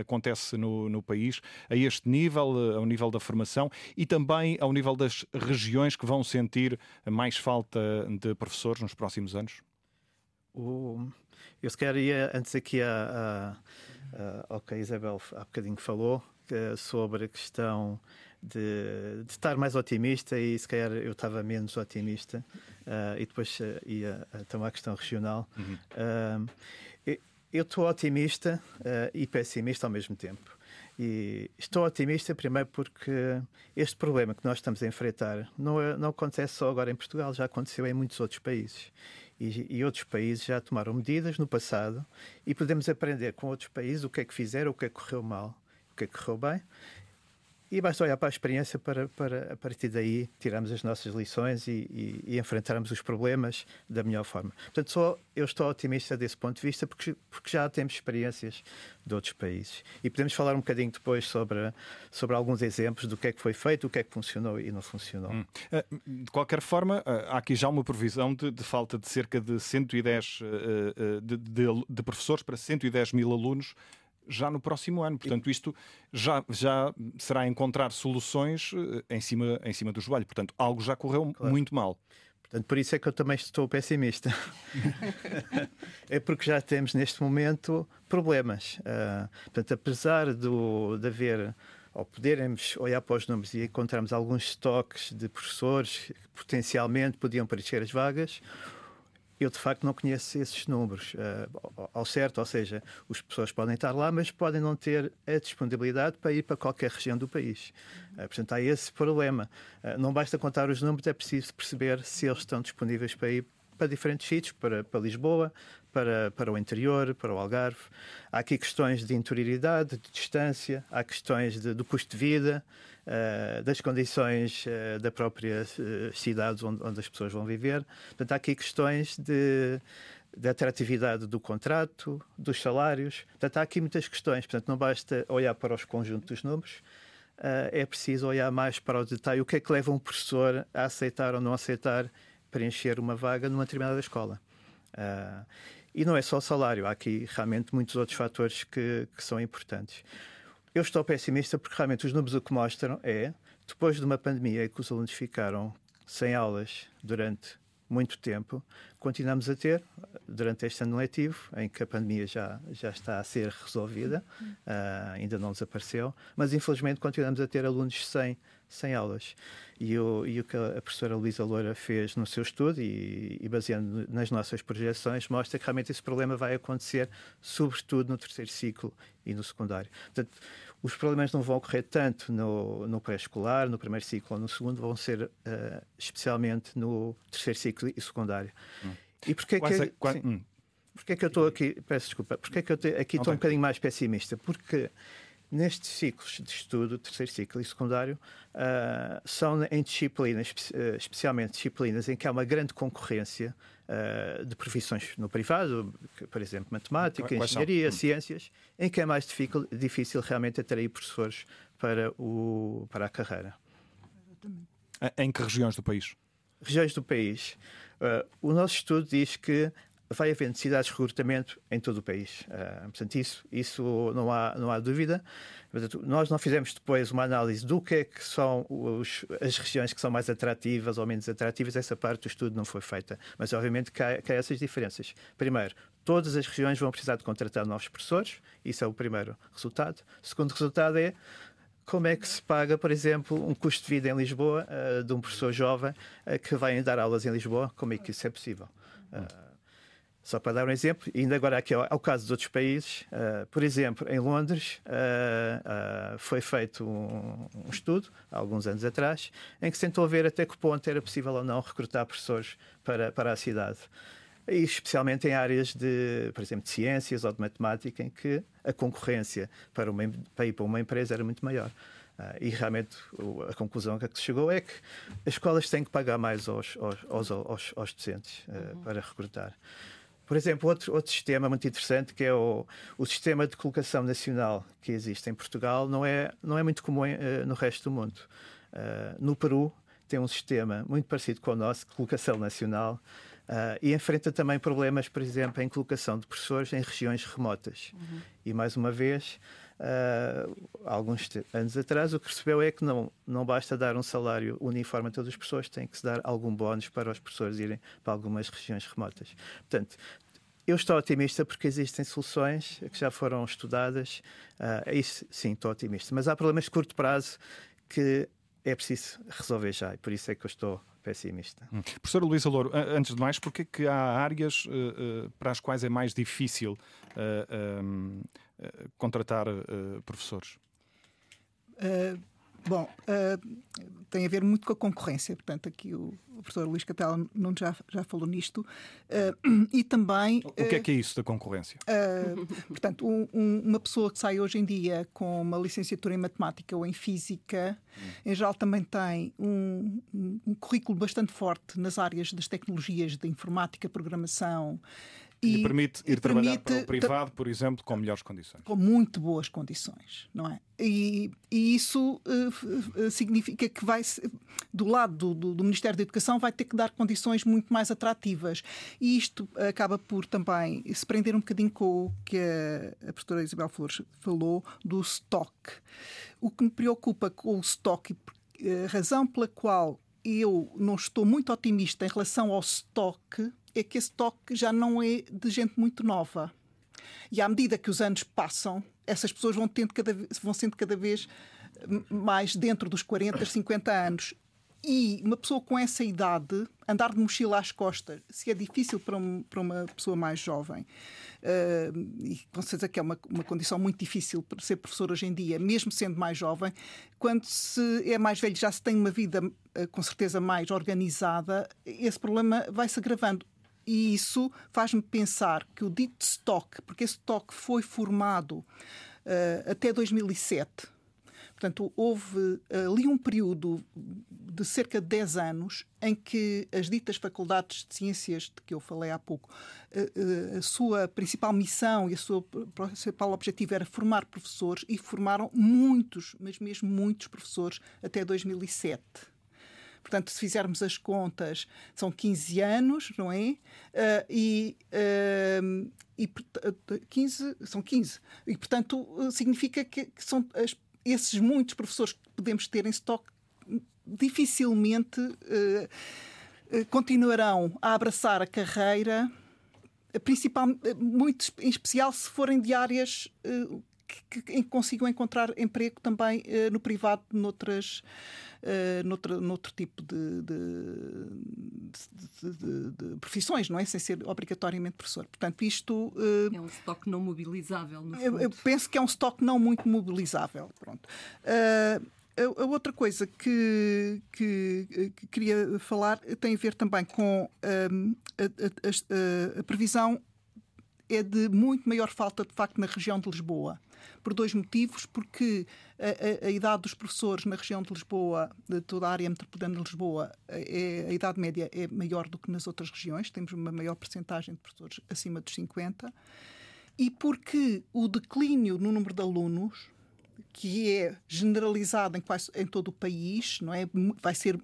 acontece no, no país, a este nível, ao nível da formação e também ao nível das regiões que vão sentir mais falta de professores nos próximos anos? O, eu se calhar ia antes aqui a, a, a, ao que a Isabel há bocadinho falou, que, sobre a questão de, de, estar mais otimista e se calhar eu estava menos otimista uh, e depois uh, ia tomar a questão regional. Uhum. Uh, eu estou otimista e pessimista ao mesmo tempo. E estou otimista, primeiro, porque este problema que nós estamos a enfrentar não, é, não acontece só agora em Portugal, já aconteceu em muitos outros países. E, e, outros países já tomaram medidas no passado e podemos aprender com outros países o que é que fizeram, o que é que correu mal, o que é que correu bem e basta olhar para a experiência para, para a partir daí, tirarmos as nossas lições e, e, e enfrentarmos os problemas da melhor forma. Portanto, só eu estou otimista desse ponto de vista porque, porque já temos experiências de outros países. E podemos falar um bocadinho depois sobre, sobre alguns exemplos do que é que foi feito, o que é que funcionou e não funcionou. Hum. Eh, de qualquer forma, eh, há aqui já uma previsão de, de falta de cerca de 110 eh, de, de, de professores para 110 mil alunos já no próximo ano. Portanto, isto já, já será encontrar soluções eh, em cima, em cima do joelho. Portanto, algo já correu claro. muito mal. Portanto, por isso é que eu também estou pessimista. <laughs> é porque já temos neste momento problemas. Uh, portanto, apesar do, de haver ou podermos olhar para os números e encontrarmos alguns estoques de professores que potencialmente podiam preencher as vagas, eu de facto não conheço esses números uh, ao certo, ou seja, as pessoas podem estar lá, mas podem não ter a disponibilidade para ir para qualquer região do país. Uh, portanto, há esse problema. Uh, não basta contar os números, é preciso perceber se eles estão disponíveis para ir para diferentes sítios, para, para Lisboa, para, para o interior, para o Algarve. Há aqui questões de interioridade, de distância, há questões de, do custo de vida. Uh, das condições uh, da própria uh, cidade onde, onde, as pessoas vão viver. Portanto, há aqui questões de, de atratividade do contrato, dos salários. Portanto, há aqui muitas questões. Portanto, não basta olhar para os conjuntos dos números, é preciso olhar mais para o detalhe. O que é que leva um professor a aceitar ou não aceitar preencher uma vaga numa determinada escola? e não é só o salário, há aqui realmente muitos outros fatores que, que são importantes. Eu estou pessimista porque realmente os números o que mostram é, depois de uma pandemia em que os alunos ficaram sem aulas durante muito tempo, continuamos a ter, durante este ano letivo, em que a pandemia já, já está a ser resolvida, uh, ainda não desapareceu, mas infelizmente continuamos a ter alunos sem, sem aulas. E o, e o que a professora Luísa Loura fez no seu estudo, e, e baseando nas nossas projeções, mostra que realmente esse problema vai acontecer, sobretudo no terceiro ciclo e no secundário. Portanto, os problemas não vão ocorrer tanto no, no pré-escolar, no primeiro ciclo ou no segundo, vão ser uh, especialmente no terceiro ciclo e secundário. Hum. E porquê que, é, quase, hum. porquê que eu estou aqui, peço desculpa, porquê que eu aqui estou um bocadinho mais pessimista? Porque nestes ciclos de estudo, terceiro ciclo e secundário, uh, são em disciplinas, uh, especialmente disciplinas em que há uma grande concorrência uh, de profissões no privado, por exemplo, matemática, Quais engenharia, são? Hum. ciências, em que é mais difícil, difícil realmente atrair professores para, o, para a carreira. Em que regiões do país? Regiões do país. o nosso estudo diz que vai haver necessidades de recrutamento em todo o país. Uh, portanto, isso, isso não, há, não há dúvida. Portanto, nós não fizemos depois uma análise do que é que são os, as regiões que são mais atrativas ou menos atrativas. Essa parte do estudo não foi feita. Mas, obviamente, que há, que há essas diferenças. Primeiro, todas as regiões vão precisar de contratar novos professores. Isso é o primeiro resultado. O segundo resultado é como é que se paga, por exemplo, um custo de vida em Lisboa uh, de um professor jovem uh, que vai dar aulas em Lisboa? Como é que isso é possível? Uh, só para dar um exemplo, ainda agora aqui ao, ao caso de outros países, por exemplo, em Londres foi feito um, um, estudo, há alguns anos atrás, em que se tentou ver até que ponto era possível ou não recrutar professores para, para a cidade e especialmente em áreas de, por exemplo, de ciências ou de matemática, em que a concorrência para, uma, para ir para uma empresa era muito maior. Uh, e realmente a conclusão que se chegou é que as escolas têm que pagar mais aos, aos, aos, aos docentes uh, uhum. para recrutar. Por exemplo, outro, outro sistema muito interessante que é o, o sistema de colocação nacional que existe em Portugal não é, não é muito comum uh, no resto do mundo. no Peru tem um sistema muito parecido com o nosso, de colocação nacional, Uh, e enfrenta também problemas, por exemplo, em colocação de professores em regiões remotas. Uhum. E, mais uma vez, uh, alguns anos atrás, o que percebeu é que não, não basta dar um salário uniforme a todas as pessoas, tem que se dar algum bónus para os professores irem para algumas regiões remotas. Portanto, eu estou otimista porque existem soluções que já foram estudadas. Uh, isso, sim, estou otimista. Mas há problemas de curto prazo que é preciso resolver já e por isso é que eu estou pessimista. Hum. Professora Luísa Louro, antes de mais, porquê que há áreas uh, uh, para as quais é mais difícil uh, contratar professores? Bom, uh, tem a ver muito com a concorrência, portanto, aqui o, o professor Luís Catela não já, já falou nisto. Uh, e também. O que é que é isso da concorrência? Uh, portanto, um, um, uma pessoa que sai hoje em dia com uma licenciatura em matemática ou em física, hum. em geral também tem um, um currículo bastante forte nas áreas das tecnologias de informática, programação. E, permite ir permite, trabalhar para o privado, por exemplo, com melhores condições. Com muito boas condições, não é? E, e isso uh, significa que vai, do lado do, do, do, Ministério da Educação, vai ter que dar condições muito mais atrativas. E isto acaba por também se prender um bocadinho com o que a, a professora Isabel Flores falou do stock. O que me preocupa com o stock, a razão pela qual eu não estou muito otimista em relação ao stock é que esse toque já não é de gente muito nova. E à medida que os anos passam, essas pessoas vão, tendo cada, vão sendo cada vez mais dentro dos 40, 50 <coughs> anos. E uma pessoa com essa idade, andar de mochila às costas, se é difícil para, um, para uma pessoa mais jovem, uh, e com certeza que é uma, uma condição muito difícil para ser professor hoje em dia, mesmo sendo mais jovem, quando se é mais velho já se tem uma vida uh, com certeza mais organizada, esse problema vai se agravando. E isso faz-me pensar que o dito stock, porque esse stock foi formado uh, até 2007, portanto, houve ali um período de cerca de 10 anos em que as ditas faculdades de ciências de que eu falei há pouco, uh, uh, a sua principal missão e o seu principal objetivo era formar professores e formaram muitos, mas mesmo muitos professores até 2007. Portanto, se fizermos as contas, são 15 anos, não é? Uh, e, uh, e 15, são 15. E, portanto, significa que, que são as, esses muitos professores que podemos ter em estoque dificilmente uh, continuarão a abraçar a carreira, principal, muito em especial se forem de áreas que, que, consigam encontrar emprego também uh, no privado, noutras, uh, noutro, noutro tipo de, de, de, de, profissões, não é? Sem ser obrigatoriamente professor. Portanto, isto. Uh, é um estoque não mobilizável, no eu, eu, penso que é um estoque não muito mobilizável. Pronto. A, a outra coisa que, que, que, queria falar tem a ver também com um, a, a, a, previsão é de muito maior falta, de facto, na região de Lisboa por dois motivos, porque a, a, a, idade dos professores na região de Lisboa, de toda a área metropolitana de Lisboa, é, a idade média é maior do que nas outras regiões, temos uma maior percentagem de professores acima dos 50, e porque o declínio no número de alunos que é generalizado em, quase, em todo o país, não é? Vai ser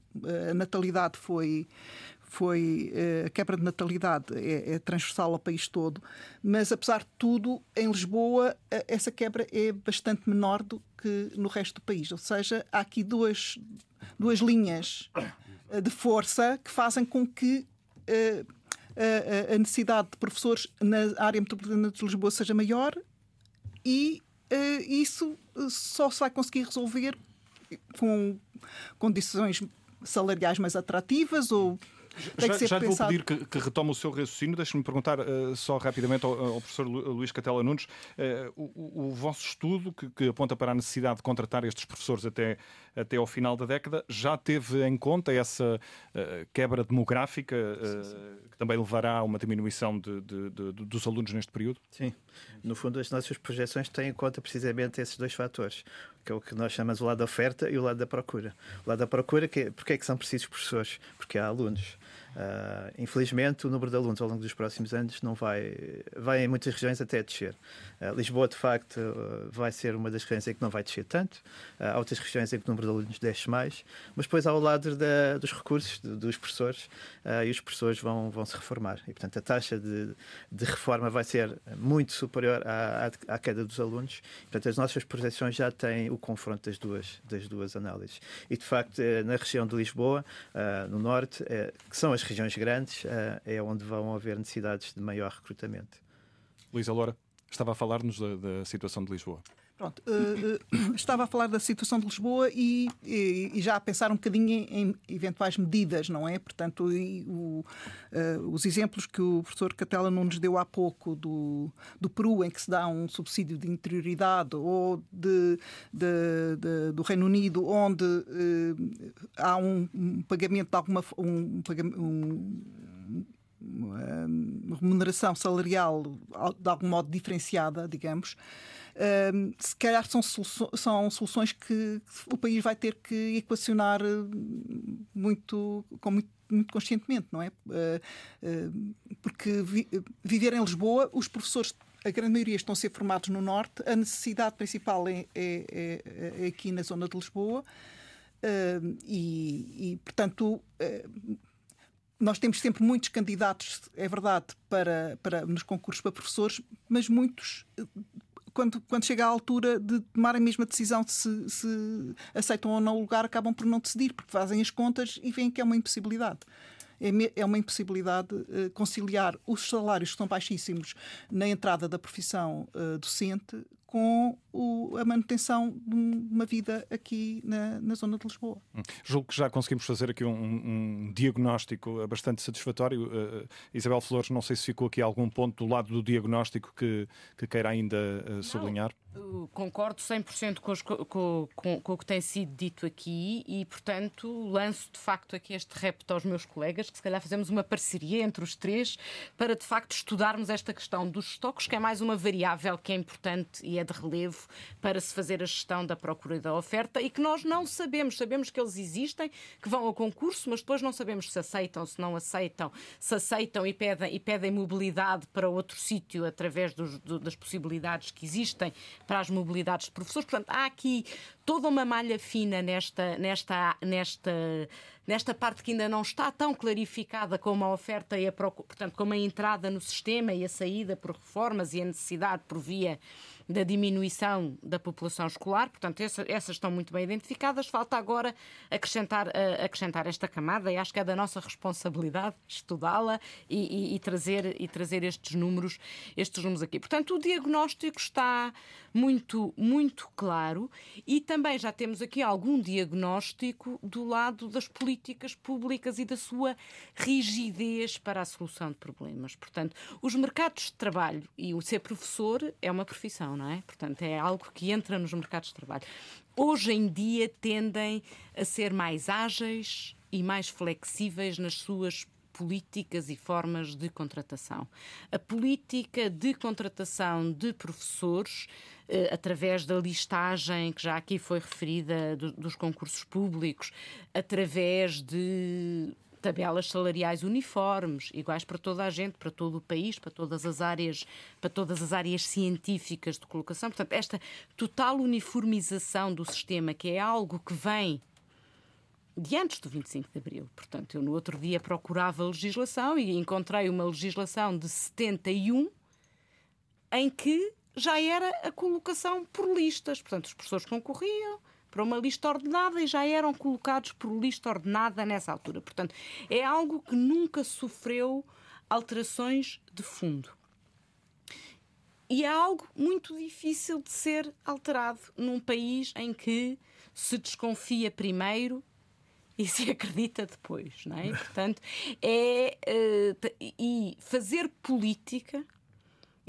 a natalidade foi foi uh, a quebra de natalidade é, é, transversal ao país todo, mas apesar de tudo, em Lisboa uh, essa quebra é bastante menor do que no resto do país. Ou seja, há aqui duas, duas linhas uh, de força que fazem com que a necessidade de professores na área metropolitana de Lisboa seja maior e isso só se vai conseguir resolver com condições salariais mais atrativas ou já, já lhe vou pedir que, que retome o seu raciocínio. Deixe-me perguntar uh, só rapidamente ao, ao, professor Luís Catela Nunes. Uh, o, o, vosso estudo, que, que, aponta para a necessidade de contratar estes professores até, até ao final da década, já teve em conta essa uh, quebra demográfica sim, sim. que também levará a uma diminuição de, de, de, dos alunos neste período? Sim. No fundo, as nossas projeções têm em conta precisamente esses dois fatores, que é o que nós chamamos o lado da oferta e o lado da procura. O lado da procura, que é, porque é que são precisos professores? Porque há alunos. Uh, infelizmente, o número de alunos ao longo dos próximos anos não vai, vai em muitas regiões até descer. Uh, Lisboa, de facto, uh, vai ser uma das regiões em que não vai descer tanto. há outras regiões em que o número de alunos desce mais. Mas depois há o lado da, dos recursos, de, dos professores, e os professores vão, vão se reformar. E, portanto, a taxa de, de reforma vai ser muito superior à, à, à queda dos alunos. Portanto, as nossas projeções já têm o confronto das duas, das duas análises. E, de facto, eh, na região de Lisboa, no norte, eh, que são as as regiões grandes uh, é onde vão haver necessidades de maior recrutamento. Luísa Loura, estava a falar-nos da, da situação de Lisboa. Pronto, uh, uh, <coughs> estava a falar da situação de Lisboa e, e, e, já a pensar um bocadinho em, em eventuais medidas, não é? Portanto, e, o, uh, os exemplos que o professor Catela não nos deu há pouco do, do Peru, em que se dá um subsídio de interioridade, ou de, de, de do Reino Unido, onde há um, um, pagamento de alguma um, um uma remuneração salarial de algum modo diferenciada, digamos, se calhar são, são soluções que o país vai ter que equacionar eh, muito, com muito muito conscientemente, não é? Eh, eh, porque vi, viver em Lisboa, os professores, a grande maioria estão a ser formados no Norte, a necessidade principal é, é, é, é aqui na zona de Lisboa e, e, portanto, nós temos sempre muitos candidatos, é verdade, para, para, nos concursos para professores, mas muitos quando, quando chega à altura de tomar a mesma decisão de se, se aceitam ou não o lugar, acabam por não decidir, porque fazem as contas e veem que é uma impossibilidade. É, é uma impossibilidade uh, conciliar os salários que são baixíssimos na entrada da profissão uh, docente com o, a manutenção de uma vida aqui na, na, zona de Lisboa. Hum. Julgo que já conseguimos fazer aqui um, um diagnóstico bastante satisfatório. Uh, Isabel Flores, não sei se ficou aqui algum ponto do lado do diagnóstico que, que queira ainda uh, sublinhar. Não, concordo 100% com, os, com, com, com o que tem sido dito aqui e, portanto, lanço de facto aqui este repto aos meus colegas, que se calhar fazemos uma parceria entre os três para de facto estudarmos esta questão dos estoques, que é mais uma variável que é importante e é de relevo para se fazer a gestão da procura e da oferta e que nós não sabemos. Sabemos que eles existem, que vão ao concurso, mas depois não sabemos se aceitam, se não aceitam, se aceitam e pedem, e pedem mobilidade para outro sítio através dos, do, das possibilidades que existem para as mobilidades de professores. Portanto, há aqui toda uma malha fina nesta, nesta, nesta, nesta parte que ainda não está tão clarificada como a oferta e a procura, portanto, como a entrada no sistema e a saída por reformas e a necessidade por via da diminuição da população escolar, portanto, essa, essas estão muito bem identificadas. Falta agora acrescentar, uh, acrescentar esta camada e acho que é da nossa responsabilidade estudá-la e, e, e, trazer, e trazer estes números, estes números aqui. Portanto, o diagnóstico está muito, muito claro e também já temos aqui algum diagnóstico do lado das políticas públicas e da sua rigidez para a solução de problemas. Portanto, os mercados de trabalho e o ser professor é uma profissão, não é? Portanto, é algo que entra nos mercados de trabalho. Hoje em dia tendem a ser mais ágeis e mais flexíveis nas suas políticas e formas de contratação. A política de contratação de professores, eh, através da listagem que já aqui foi referida do, dos concursos públicos, através de tabelas salariais uniformes, iguais para toda a gente, para todo o país, para todas as áreas, para todas as áreas científicas de colocação. Portanto, esta total uniformização do sistema, que é algo que vem de antes do 25 de Abril. Portanto, eu no outro dia procurava legislação e encontrei uma legislação de 71 em que já era a colocação por listas. Portanto, os professores concorriam para uma lista ordenada e já eram colocados por lista ordenada nessa altura. Portanto, é algo que nunca sofreu alterações de fundo. E é algo muito difícil de ser alterado num país em que se desconfia primeiro e se acredita depois, não é? <laughs> Portanto, é uh, e fazer política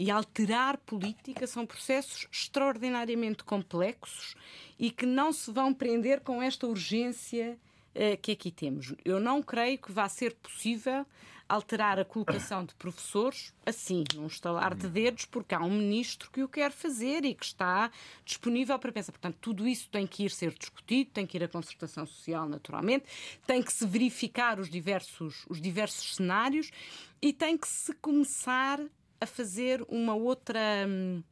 e alterar política são processos extraordinariamente complexos e que não se vão prender com esta urgência uh, que aqui temos. Eu não creio que vá ser possível alterar a colocação de professores assim, num estalar de dedos, porque há um ministro que o quer fazer e que está disponível para pensar. Portanto, tudo isso tem que ir ser discutido, tem que ir à concertação social, naturalmente, tem que se verificar os diversos, os diversos cenários e tem que se começar a fazer uma outra hum,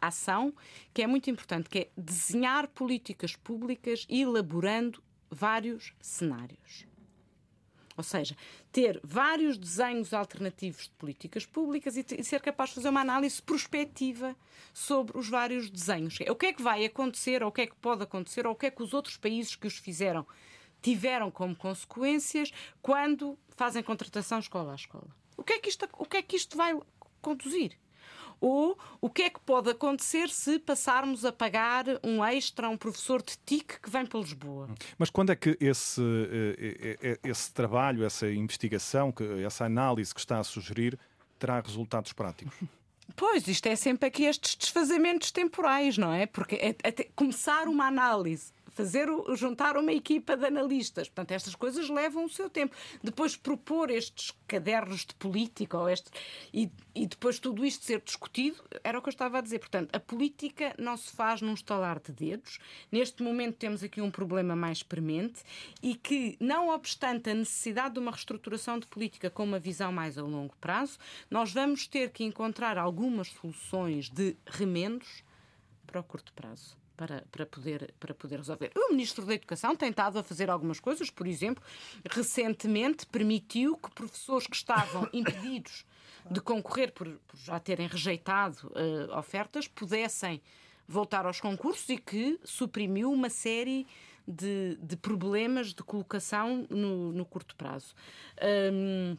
ação que é muito importante, que é desenhar políticas públicas elaborando vários cenários. Ou seja, ter vários desenhos alternativos de políticas públicas e, ser capaz de fazer uma análise prospectiva sobre os vários desenhos. O que é que vai acontecer, ou o que é que pode acontecer, ou o que é que os outros países que os fizeram tiveram como consequências quando fazem contratação escola a escola. O que é que isto, o que é que isto vai conduzir? Ou o que é que pode acontecer se passarmos a pagar um extra a um professor de TIC que vem para Lisboa? Mas quando é que esse, eh, eh, eh, esse trabalho, essa investigação, essa análise que está a sugerir terá resultados práticos? Pois, isto é sempre aqui estes desfazamentos temporais, não é? Porque é, é começar uma análise fazer juntar uma equipa de analistas. Portanto, estas coisas levam o seu tempo. Depois propor estes cadernos de política ou este, e, e depois tudo isto ser discutido, era o que eu estava a dizer. Portanto, a política não se faz num estalar de dedos. Neste momento temos aqui um problema mais premente e que, não obstante a necessidade de uma reestruturação de política com uma visão mais a longo prazo, nós vamos ter que encontrar algumas soluções de remendos para o curto prazo para, para, poder, para poder resolver. O Ministro da Educação tem estado a fazer algumas coisas, por exemplo, recentemente permitiu que professores que estavam <coughs> impedidos de concorrer por, por já terem rejeitado uh, ofertas pudessem voltar aos concursos e que suprimiu uma série de, de problemas de colocação no, no curto prazo. Um,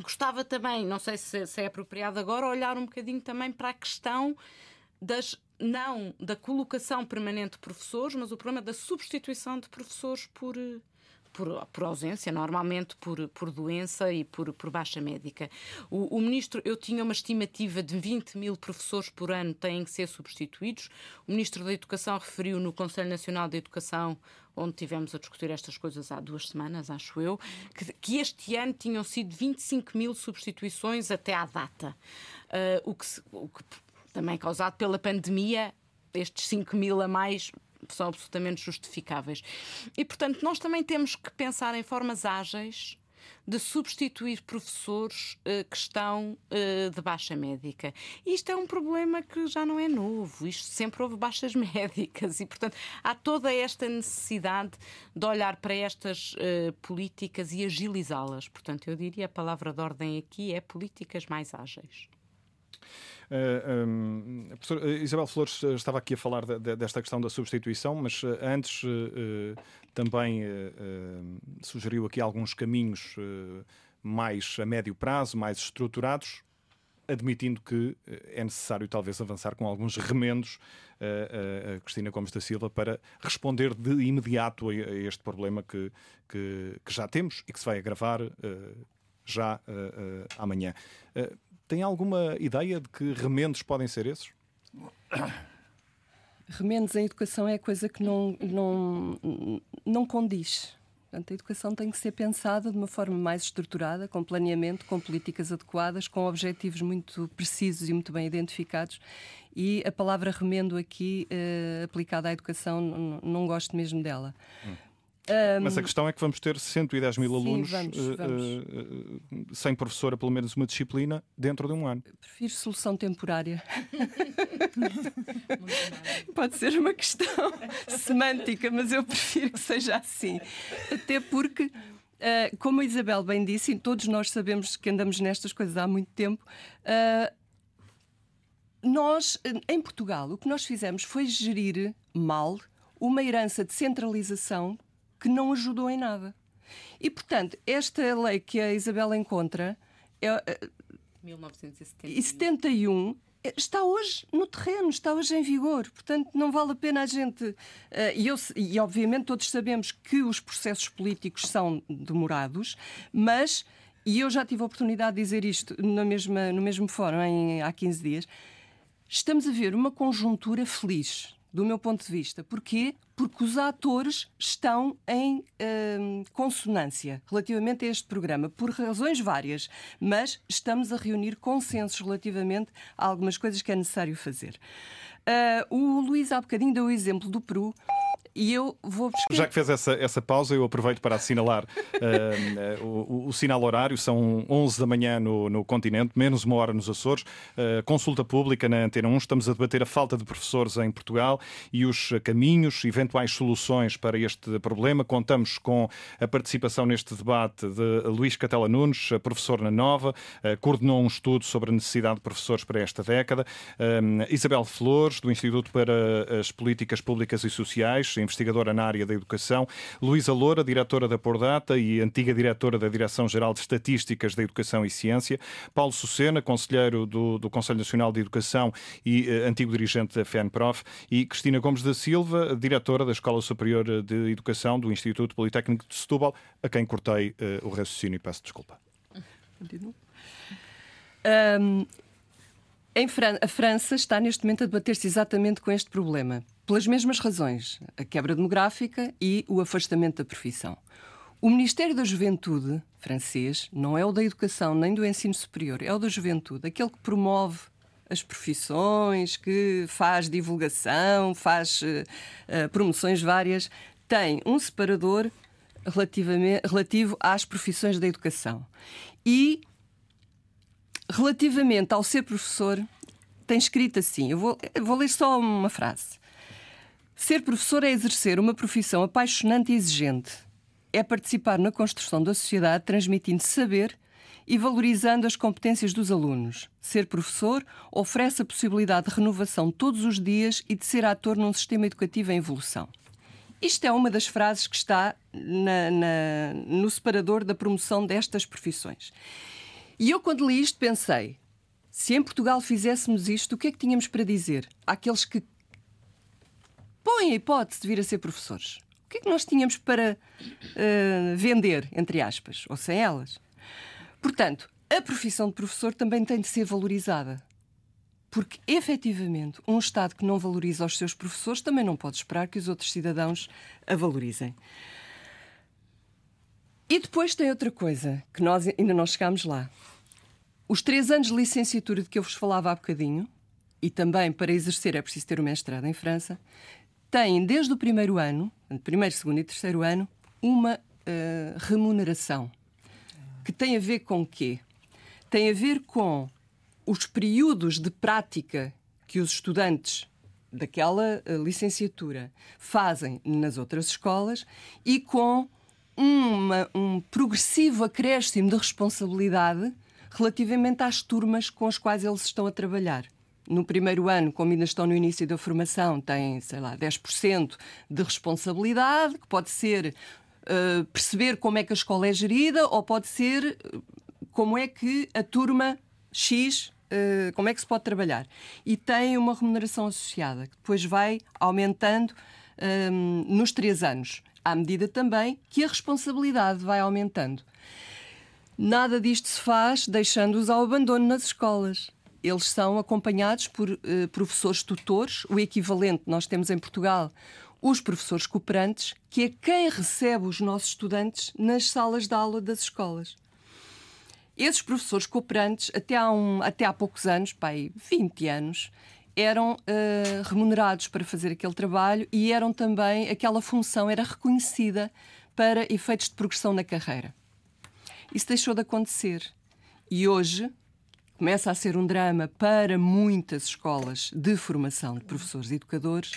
gostava também, não sei se, se é apropriado agora, olhar um bocadinho também para a questão das não da colocação permanente de professores, mas o problema da substituição de professores por, por, por, ausência, normalmente por, por doença e por, por baixa médica. O, o, ministro, eu tinha uma estimativa de 20 mil professores por ano têm que ser substituídos. O ministro da Educação referiu no Conselho Nacional de Educação, onde tivemos a discutir estas coisas há duas semanas, acho eu, que, que este ano tinham sido 25 mil substituições até à data. Uh, o, que, o que também causado pela pandemia, estes 5 mil a mais são absolutamente justificáveis. E, portanto, nós também temos que pensar em formas ágeis de substituir professores uh, que estão uh, de baixa médica. Isto é um problema que já não é novo, isto sempre houve baixas <laughs> médicas e, portanto, há toda esta necessidade de olhar para estas uh, políticas e agilizá-las. Portanto, eu diria a palavra de ordem aqui é políticas mais ágeis. Uh, eh, um, a professora Isabel Flores eh, estava aqui a falar de, de, desta questão da substituição, mas antes uh, também sugeriu aqui alguns caminhos mais a médio prazo, mais estruturados, admitindo que é necessário talvez avançar com alguns remendos a Cristina Gomes da Silva para responder de imediato a, este problema que, que, que, já temos e que se vai agravar já amanhã. Tem alguma ideia de que remendos podem ser esses? Remendos em educação é coisa que não, não, não condiz. Portanto, a educação tem que ser pensada de uma forma mais estruturada, com planeamento, com políticas adequadas, com objetivos muito precisos e muito bem identificados. E a palavra remendo aqui, uh, aplicada à educação, não, não gosto mesmo dela. Hum. Um, Mas a questão é que vamos ter 110 mil alunos vamos, vamos. Uh, uh, sem professora, pelo menos uma disciplina, dentro de um ano. Prefiro solução temporária. <laughs> <laughs> Pode ser uma questão <laughs> semântica, mas eu prefiro que seja assim. Até porque. Uh, como a Isabel bem disse, e todos nós sabemos que andamos nestas coisas há muito tempo, uh, nós, em Portugal, o que nós fizemos foi gerir mal uma herança de centralização que não ajudou em nada. E, portanto, esta lei que a Isabel encontra é, 1971 eh, está hoje no terreno, está hoje em vigor. Portanto, não vale a pena a gente. Uh, e, eu, e, obviamente, todos sabemos que os processos políticos são demorados, mas. E eu já tive a oportunidade de dizer isto na mesma, no mesmo fórum em, há 15 dias. Estamos a ver uma conjuntura feliz do meu ponto de vista. Porquê? Porque os atores estão em hum, consonância relativamente a este programa, por razões várias, mas estamos a reunir consensos relativamente a algumas coisas que é necessário fazer. Uh, o Luís há bocadinho deu o exemplo do Peru. E eu vou buscar... Já que fez essa, essa pausa, eu aproveito para assinalar <laughs> uh, o, o, sinal horário. São 11 da manhã no, no continente, menos uma hora nos Açores. Uh, consulta pública na Antena 1. Estamos a debater a falta de professores em Portugal e os caminhos, eventuais soluções para este problema. Contamos com a participação neste debate de Luís Catela Nunes, professor na Nova, uh, coordenou um estudo sobre a necessidade de professores para esta década. Isabel Flores, do Instituto para as Políticas Públicas e Sociais, investigadora na área da educação, Luísa Loura, diretora da Pordata e antiga diretora da Direção-Geral de Estatísticas da Educação e Ciência, Paulo Sucena, conselheiro do, do Conselho Nacional de Educação e uh, antigo dirigente da FENPROF, e Cristina Gomes da Silva, diretora da Escola Superior de Educação do Instituto Politécnico de Setúbal, a quem cortei uh, o raciocínio. E peço desculpa. Um, em Fran a França está neste momento a debater-se exatamente com este problema, pelas mesmas razões, a quebra demográfica e o afastamento da profissão. O Ministério da Juventude francês não é o da educação nem do ensino superior, é o da juventude, aquele que promove as profissões, que faz divulgação, faz uh, promoções várias, tem um separador relativo às profissões da educação. E relativamente ao ser professor, tem escrito assim: eu vou, eu vou ler só uma frase. Ser professor é exercer uma profissão apaixonante e exigente. É participar na construção da sociedade, transmitindo saber e valorizando as competências dos alunos. Ser professor oferece a possibilidade de renovação todos os dias e de ser ator num sistema educativo em evolução. Isto é uma das frases que está na, na, no separador da promoção destas profissões. E eu, quando li isto, pensei: se em Portugal fizéssemos isto, o que é que tínhamos para dizer àqueles que põem a hipótese de vir a ser professores? O que é que nós tínhamos para uh, vender, entre aspas, ou sem elas? Portanto, a profissão de professor também tem de ser valorizada. Porque, efetivamente, um Estado que não valoriza os seus professores também não pode esperar que os outros cidadãos a valorizem. E depois tem outra coisa, que nós ainda não chegámos lá. Os três anos de licenciatura de que eu vos falava há bocadinho, e também para exercer é preciso ter o mestrado em França, têm desde o primeiro ano, primeiro, segundo e terceiro ano, uma uh, remuneração. Que tem a ver com quê? Tem a ver com os períodos de prática que os estudantes daquela uh, licenciatura fazem nas outras escolas e com uma, um progressivo acréscimo de responsabilidade relativamente às turmas com as quais eles estão a trabalhar. No primeiro ano, como ainda estão no início da formação, têm, sei lá, 10% de responsabilidade, que pode ser uh, perceber como é que a escola é gerida, ou pode ser uh, como é que a turma X uh, como é que se pode trabalhar. E tem uma remuneração associada, que depois vai aumentando nos três anos à medida também que a responsabilidade vai aumentando. Nada disto se faz deixando-os ao abandono nas escolas. Eles são acompanhados por uh, professores tutores, o equivalente nós temos em Portugal, os professores cooperantes, que é quem recebe os nossos estudantes nas salas de aula das escolas. Esses professores cooperantes, até há, um, até há poucos anos, pai, 20 anos, eram uh, remunerados para fazer aquele trabalho e eram também, aquela função era reconhecida para efeitos de progressão na carreira. Isso deixou de acontecer. E hoje começa a ser um drama para muitas escolas de formação de professores e educadores.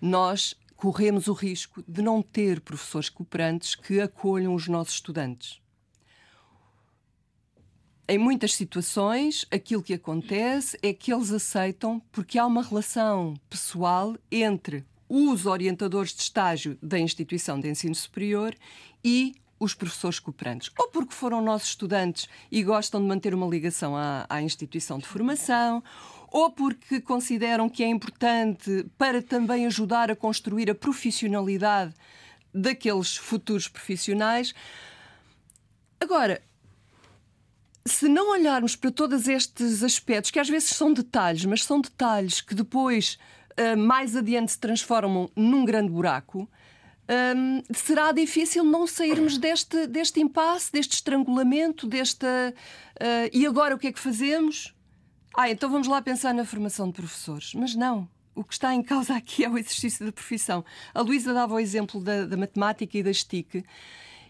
Nós corremos o risco de não ter professores cooperantes que acolham os nossos estudantes. Em muitas situações, aquilo que acontece é que eles aceitam porque há uma relação pessoal entre os orientadores de estágio da instituição de ensino superior e os professores cooperantes, ou porque foram nossos estudantes e gostam de manter uma ligação à, à instituição de formação, ou porque consideram que é importante para também ajudar a construir a profissionalidade daqueles futuros profissionais. Agora, se não olharmos para todos estes aspectos, que às vezes são detalhes, mas são detalhes que depois, uh, mais adiante, se transformam num grande buraco, será difícil não sairmos deste, deste impasse, deste estrangulamento, desta. Uh, e agora o que é que fazemos? Ah, então vamos lá pensar na formação de professores. Mas não. O que está em causa aqui é o exercício da profissão. A Luísa dava o exemplo da, da matemática e da STIC.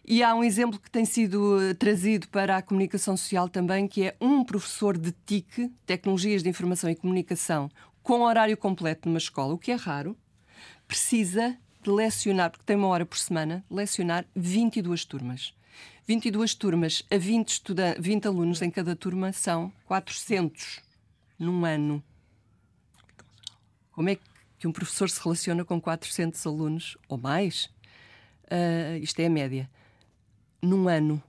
E há um exemplo que tem sido eh, trazido para a comunicação social também, que é um professor de TIC, Tecnologias de Informação e Comunicação, com horário completo numa escola, o que é raro, precisa de lecionar, porque tem uma hora por semana, lecionar 22 turmas. 22 turmas a 20, estuda 20 alunos em cada turma são 400 num ano. Como é que um professor se relaciona com 400 alunos ou mais? Uh, isto é a média. Num ano.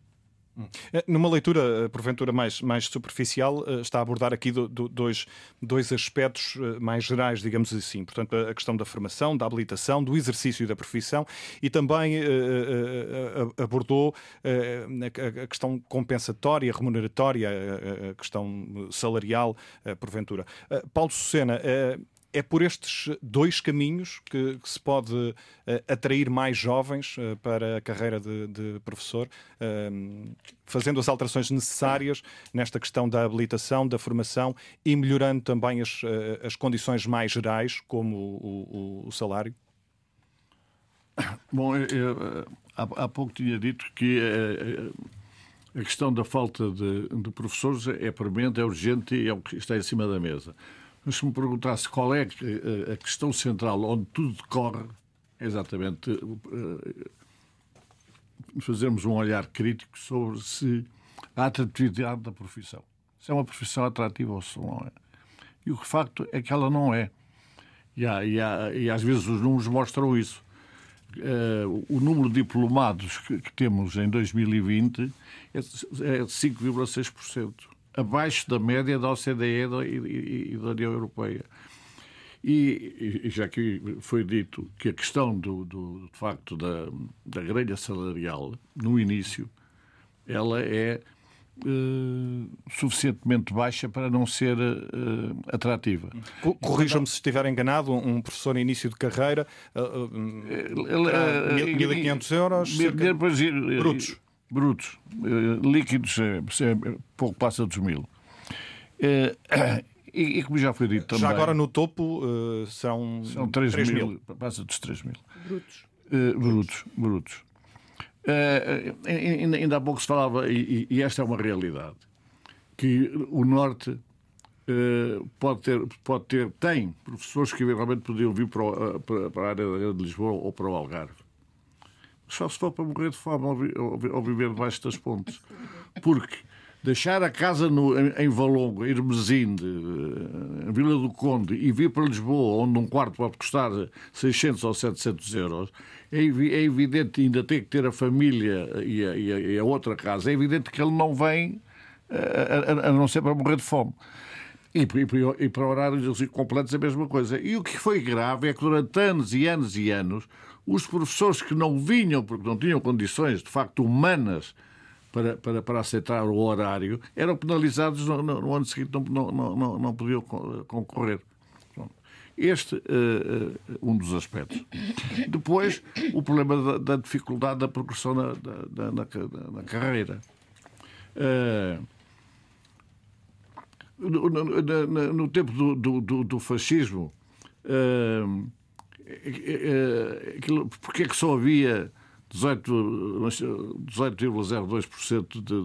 Eh, numa leitura, eh, porventura, mais, mais superficial, eh, está a abordar aqui do, do, dois, dois aspectos mais gerais, digamos assim. Portanto, a questão da formação, da habilitação, do exercício da profissão e também abordou a, questão compensatória, remuneratória, a, questão salarial, porventura. Paulo Sucena, é por estes dois caminhos que, que se pode uh, atrair mais jovens uh, para a carreira de, de professor, uh, fazendo as alterações necessárias nesta questão da habilitação, da formação e melhorando também as, as condições mais gerais, como o, o, o salário? Bom, eu, eu, há, há, pouco tinha dito que a questão da falta de, de professores é premente, é urgente e é o que está em cima da mesa. Mas se me perguntasse qual é a questão central onde tudo decorre, é exatamente eh, fazermos um olhar crítico sobre se a atratividade da profissão. Se é uma profissão atrativa ou se não é. E o facto é que ela não é. E, há, e, há, e às vezes os números mostram isso. Uh, o número de diplomados que, que temos em 2020 é, é 5,6% abaixo da média da OCDE e, da União Europeia. E, já que foi dito que a questão do, do de facto da, da grelha salarial no início ela é uh, suficientemente baixa para não ser uh, atrativa. Corrijam-me se estiver enganado, um professor em início de carreira, uh, uh, 1.500 euros, cerca... brutos brutos, eh, líquidos, eh, pouco passa dos mil. Eh, e, e, como já foi dito também. Já agora no topo uh, são, são 3, 3 mil, mil, Passa dos 3 mil. Brutos. Brutos, brutos. Ainda, há pouco se falava, e, e, esta é uma realidade, que o Norte pode, ter, pode ter, tem professores que eventualmente podiam vir para, para, para a área de Lisboa ou para o Algarve só se for para morrer de fome ou, viver debaixo das pontes. Porque deixar a casa no, em, em Valongo, Hermesinde, eh, em Vila do Conde, e vir para Lisboa, onde um quarto pode custar 600 ou 700 euros, é, é evidente, ainda tem que ter a família e a, e a, e a outra casa, é evidente que ele não vem eh, a, a, não ser para morrer de fome. E, e, e para horários completos a mesma coisa. E o que foi grave é que durante anos e anos e anos os professores que não vinham porque não tinham condições de facto humanas para, para, para aceitar o horário eram penalizados no, no, no ano seguinte, não, não, não, não podiam concorrer. Este uh, um dos aspectos. Depois, o problema da, da dificuldade da progressão na, da, na, na, carreira. Uh, no, no, no, tempo do, do, do fascismo, uh, aquilo, porque é que só havia 18,02% de, de,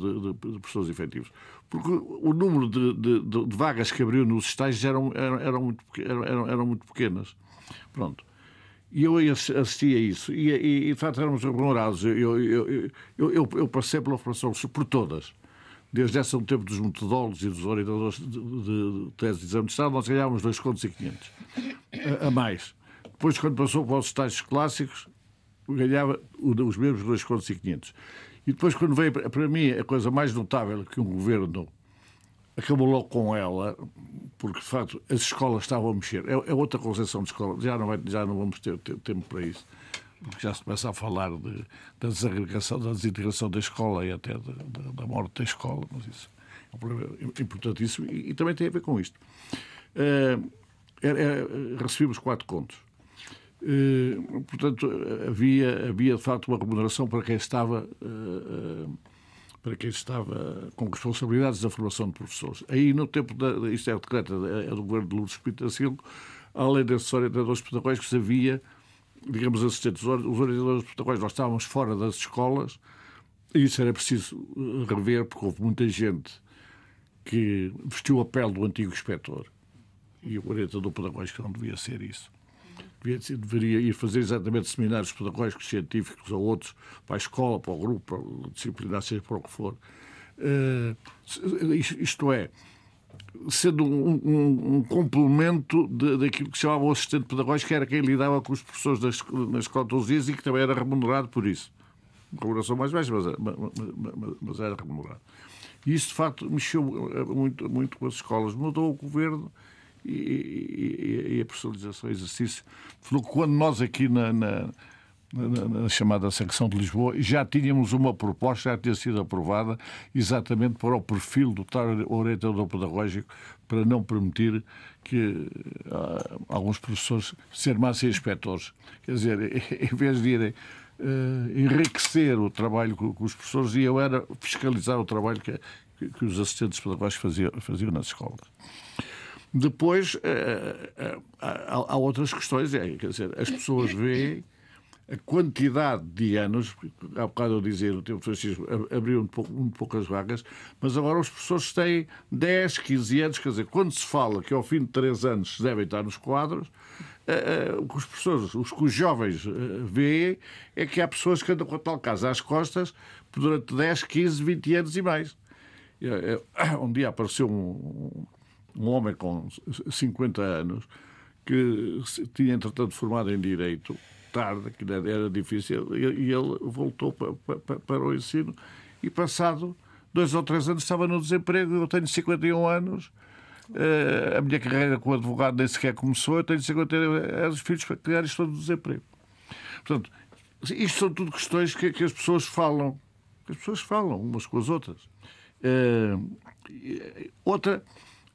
de. Porque o número de, de, de, vagas que abriu nos estágios eram, eram, eram, muito, eram, eram muito pequenas. Pronto. E eu assisti a isso. E, e, e de facto, éramos remunerados. Eu, eu, eu, eu, eu passei pela operação por todas. Desde essa, o tempo dos metodólogos e dos orientadores de, de, de tese de exame de Estado, nós ganhávamos 2 contos e 500 a, a mais. Depois, quando passou para os estágios clássicos, ganhava os mesmos 2 contos e 500. E depois, quando veio para mim a coisa mais notável que um governo acabou logo com ela, porque de facto as escolas estavam a mexer. É, é outra concepção de escola, já não, vai, já não vamos ter, ter, tempo para isso, porque já se começa a falar de, da desagregação, da desintegração da escola e até de, de, da morte da escola, mas isso é um problema importantíssimo e, e também tem a ver com isto. Uh, é, é, recebemos quatro contos. Eh, portanto, havia, havia de facto uma remuneração para quem estava eh, eh, para quem estava com responsabilidades da formação de professores. Aí, no tempo da. Isto é o decreto é do governo de Lourdes Pinto da Silva, além desses orientadores pedagógicos, havia, digamos, assistentes, os orientadores pedagógicos, nós estávamos fora das escolas, e isso era preciso rever, porque houve muita gente que vestiu a pele do antigo inspetor. E o orientador pedagógico não devia ser isso deveria ir fazer exatamente seminários pedagógicos, científicos ou outros, para a escola, para o grupo, para o disciplinar, seja para o que for. Uh, isto é, sendo um, um, um complemento daquilo que se chamava o assistente pedagógico, que era quem lidava com os professores da escola, na escola todos os dias e que também era remunerado por isso. Remuneração mais baixa, mas, mas, mas, era remunerado. E isso, de facto, mexeu muito, muito com as escolas. Mudou o governo e, e, e a personalização, o exercício. Quando nós aqui na, na, na, chamada secção de Lisboa já tínhamos uma proposta, já tinha sido aprovada, exatamente para o perfil do orientador pedagógico, para não permitir que uh, alguns professores se armassem inspectores. Quer dizer, <laughs> em vez de irem uh, enriquecer o trabalho com, os professores, eu era fiscalizar o trabalho que, que, que os assistentes pedagógicos faziam, faziam nas escolas. Depois, eh, eh, há outras questões, é, quer dizer, as pessoas veem a quantidade de anos, há bocado eu dizia no tempo fascismo, abriram um poucas vagas, mas agora os professores têm 10, 15 anos, quer dizer, quando se fala que ao fim de 3 anos devem estar nos quadros, uh, o que os professores, os que os jovens uh, veem, é que há pessoas que andam com a tal casa às costas durante 10, 15, 20 anos e mais. Um dia apareceu um, um homem com 50 anos que tinha, entretanto, formado em Direito, tarde, que era difícil, e ele voltou para, para, para o ensino e, passado dois ou três anos, estava no desemprego. Eu tenho 51 anos, eh, a minha carreira como advogado nem sequer começou, eu tenho 51 anos, os filhos para criar estou no desemprego. Portanto, isto são tudo questões que, que, as pessoas falam, que as pessoas falam umas com as outras. Uh, outra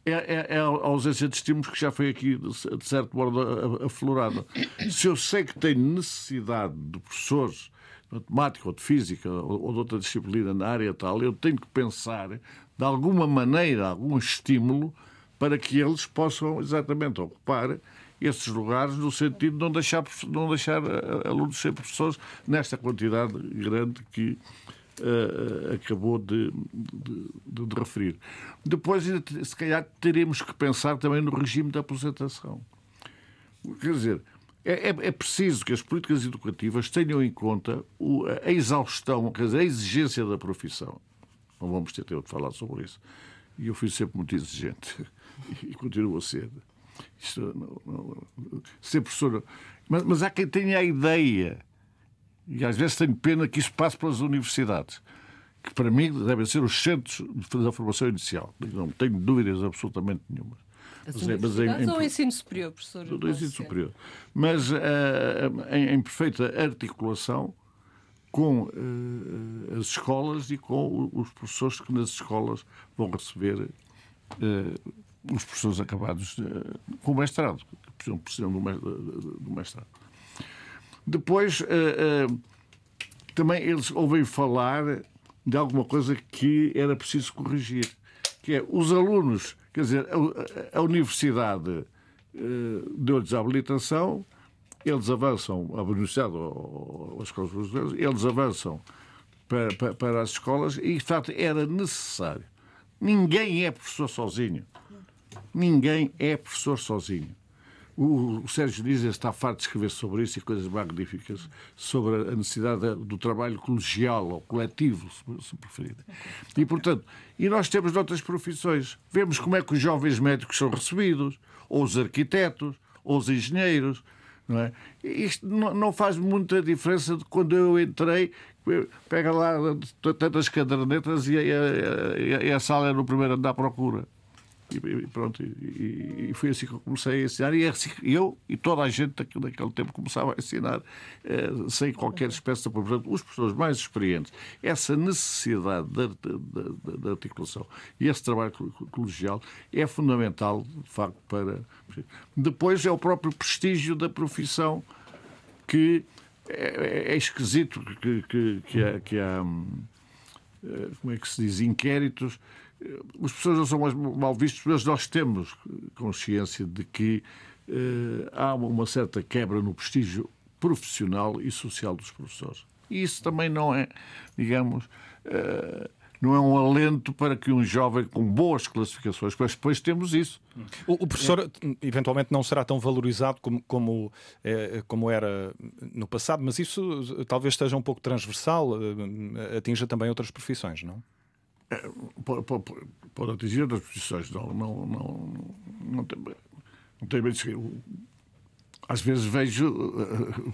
é, é, é, a ausência de estímulos que já foi aqui, de certo modo, aflorada. Se eu sei que tenho necessidade de professores de matemática ou de física ou de outra disciplina na área tal, eu tenho que pensar, de alguma maneira, algum estímulo para que eles possam exatamente ocupar esses lugares no sentido de não deixar, não deixar alunos ser professores nesta quantidade grande que uh, acabou de, de, de, referir. Depois, se calhar, teremos que pensar também no regime da aposentação. Quer dizer, é, é, é preciso que as políticas educativas tenham em conta o, a exaustão, quer dizer, a exigência da profissão. Não vamos ter tempo de falar sobre isso. E eu fui sempre muito exigente <laughs> e continuo a ser. Isto, não, não, ser professor. Mas, mas há quem tenha a ideia e às vezes tenho pena que isso passe pelas universidades, que para mim devem ser os centros da formação inicial. Não tenho dúvidas absolutamente nenhuma. Das mas, é, mas em, em, ou ensino superior, professor? Do ensino superior. Mas uh, em, em, perfeita articulação com uh, as escolas e com os professores que nas escolas vão receber uh, os professores acabados com o mestrado, que precisam do mestrado. Depois, uh, uh, também eles ouvem falar de alguma coisa que era preciso corrigir, que é os alunos, quer dizer, a, a universidade uh, deu-lhes a habilitação, eles avançam, a Universidade ou as brasileiras, eles avançam para, para, para, as escolas e, de facto, era necessário. Ninguém é professor sozinho. Ninguém é professor sozinho. O, Sérgio Dias está farto de escrever sobre isso e coisas magníficas sobre a necessidade do trabalho colegial ou coletivo, se preferir. E, portanto, e nós temos outras profissões. Vemos como é que os jovens médicos são recebidos, ou os arquitetos, ou os engenheiros. Não é? Isto não faz muita diferença de quando eu entrei, pega lá tantas cadernetas e a, a, a, a sala é no primeiro andar à procura. E, pronto, e, e, foi assim que eu comecei a ensinar. E é assim eu e toda a gente naquele tempo começava a ensinar eh, sem qualquer espécie de Portanto, os professores mais experientes, essa necessidade da, articulação e esse trabalho colegial é fundamental, de facto, para. Depois é o próprio prestígio da profissão que é, é, é esquisito que, que, que, há, que há. Hum, eh, como é que se diz? Inquéritos as pessoas não são mais mal vistas, mas nós temos consciência de que uh, há uma certa quebra no prestígio profissional e social dos professores. E isso também não é, digamos, uh, não é um alento para que um jovem com boas classificações, mas depois temos isso. O, professor eventualmente não será tão valorizado como, como, é, como era no passado, mas isso talvez esteja um pouco transversal, atinja também outras profissões, não? Pode, pode, atingir outras posições. Não, não, não, não, tem, não tem bem de Às vezes vejo,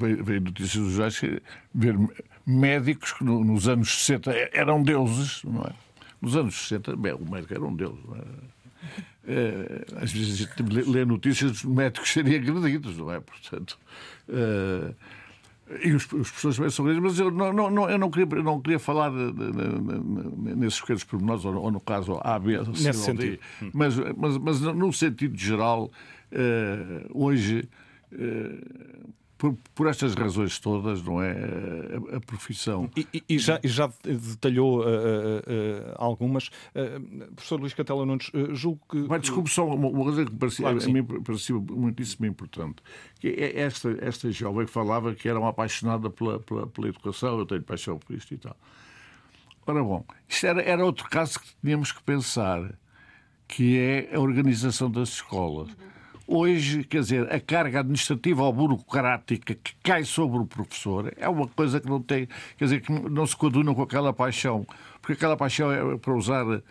eh, vejo notícias dos jornais, ver médicos que nos anos 60 eram deuses, não é? Nos anos 60, bem, o médico era um deus. Não é? É, às vezes a gente lê notícias dos médicos <laughs> serem agredidos, não é? Portanto. É, e os, os professores também são grandes, mas eu não, não, eu não, queria, não queria falar nesses pequenos pormenores, ou, ou, no caso A, B, C, Nesse sentido. D. Mas, mas, mas, no sentido geral, uh, hoje. Uh, por, por, estas razões todas, não é? A, a profissão. E, e, e, já, e, já, detalhou uh, uh, uh, algumas. professor Luís Catela Nunes, julgo que. Mas desculpe só uma, uma coisa que parecia, claro que a mim parecia muitíssimo importante. Que é esta, esta jovem que falava que era uma apaixonada pela, pela, pela educação, eu tenho paixão por isto e tal. Ora bom, isto era, era outro caso que tínhamos que pensar, que é a organização das escolas. Uhum Hoje, quer dizer, a carga administrativa ou burocrática que cai sobre o professor é uma coisa que não tem, quer dizer, que não se coaduna com aquela paixão, porque aquela paixão é para usar eh,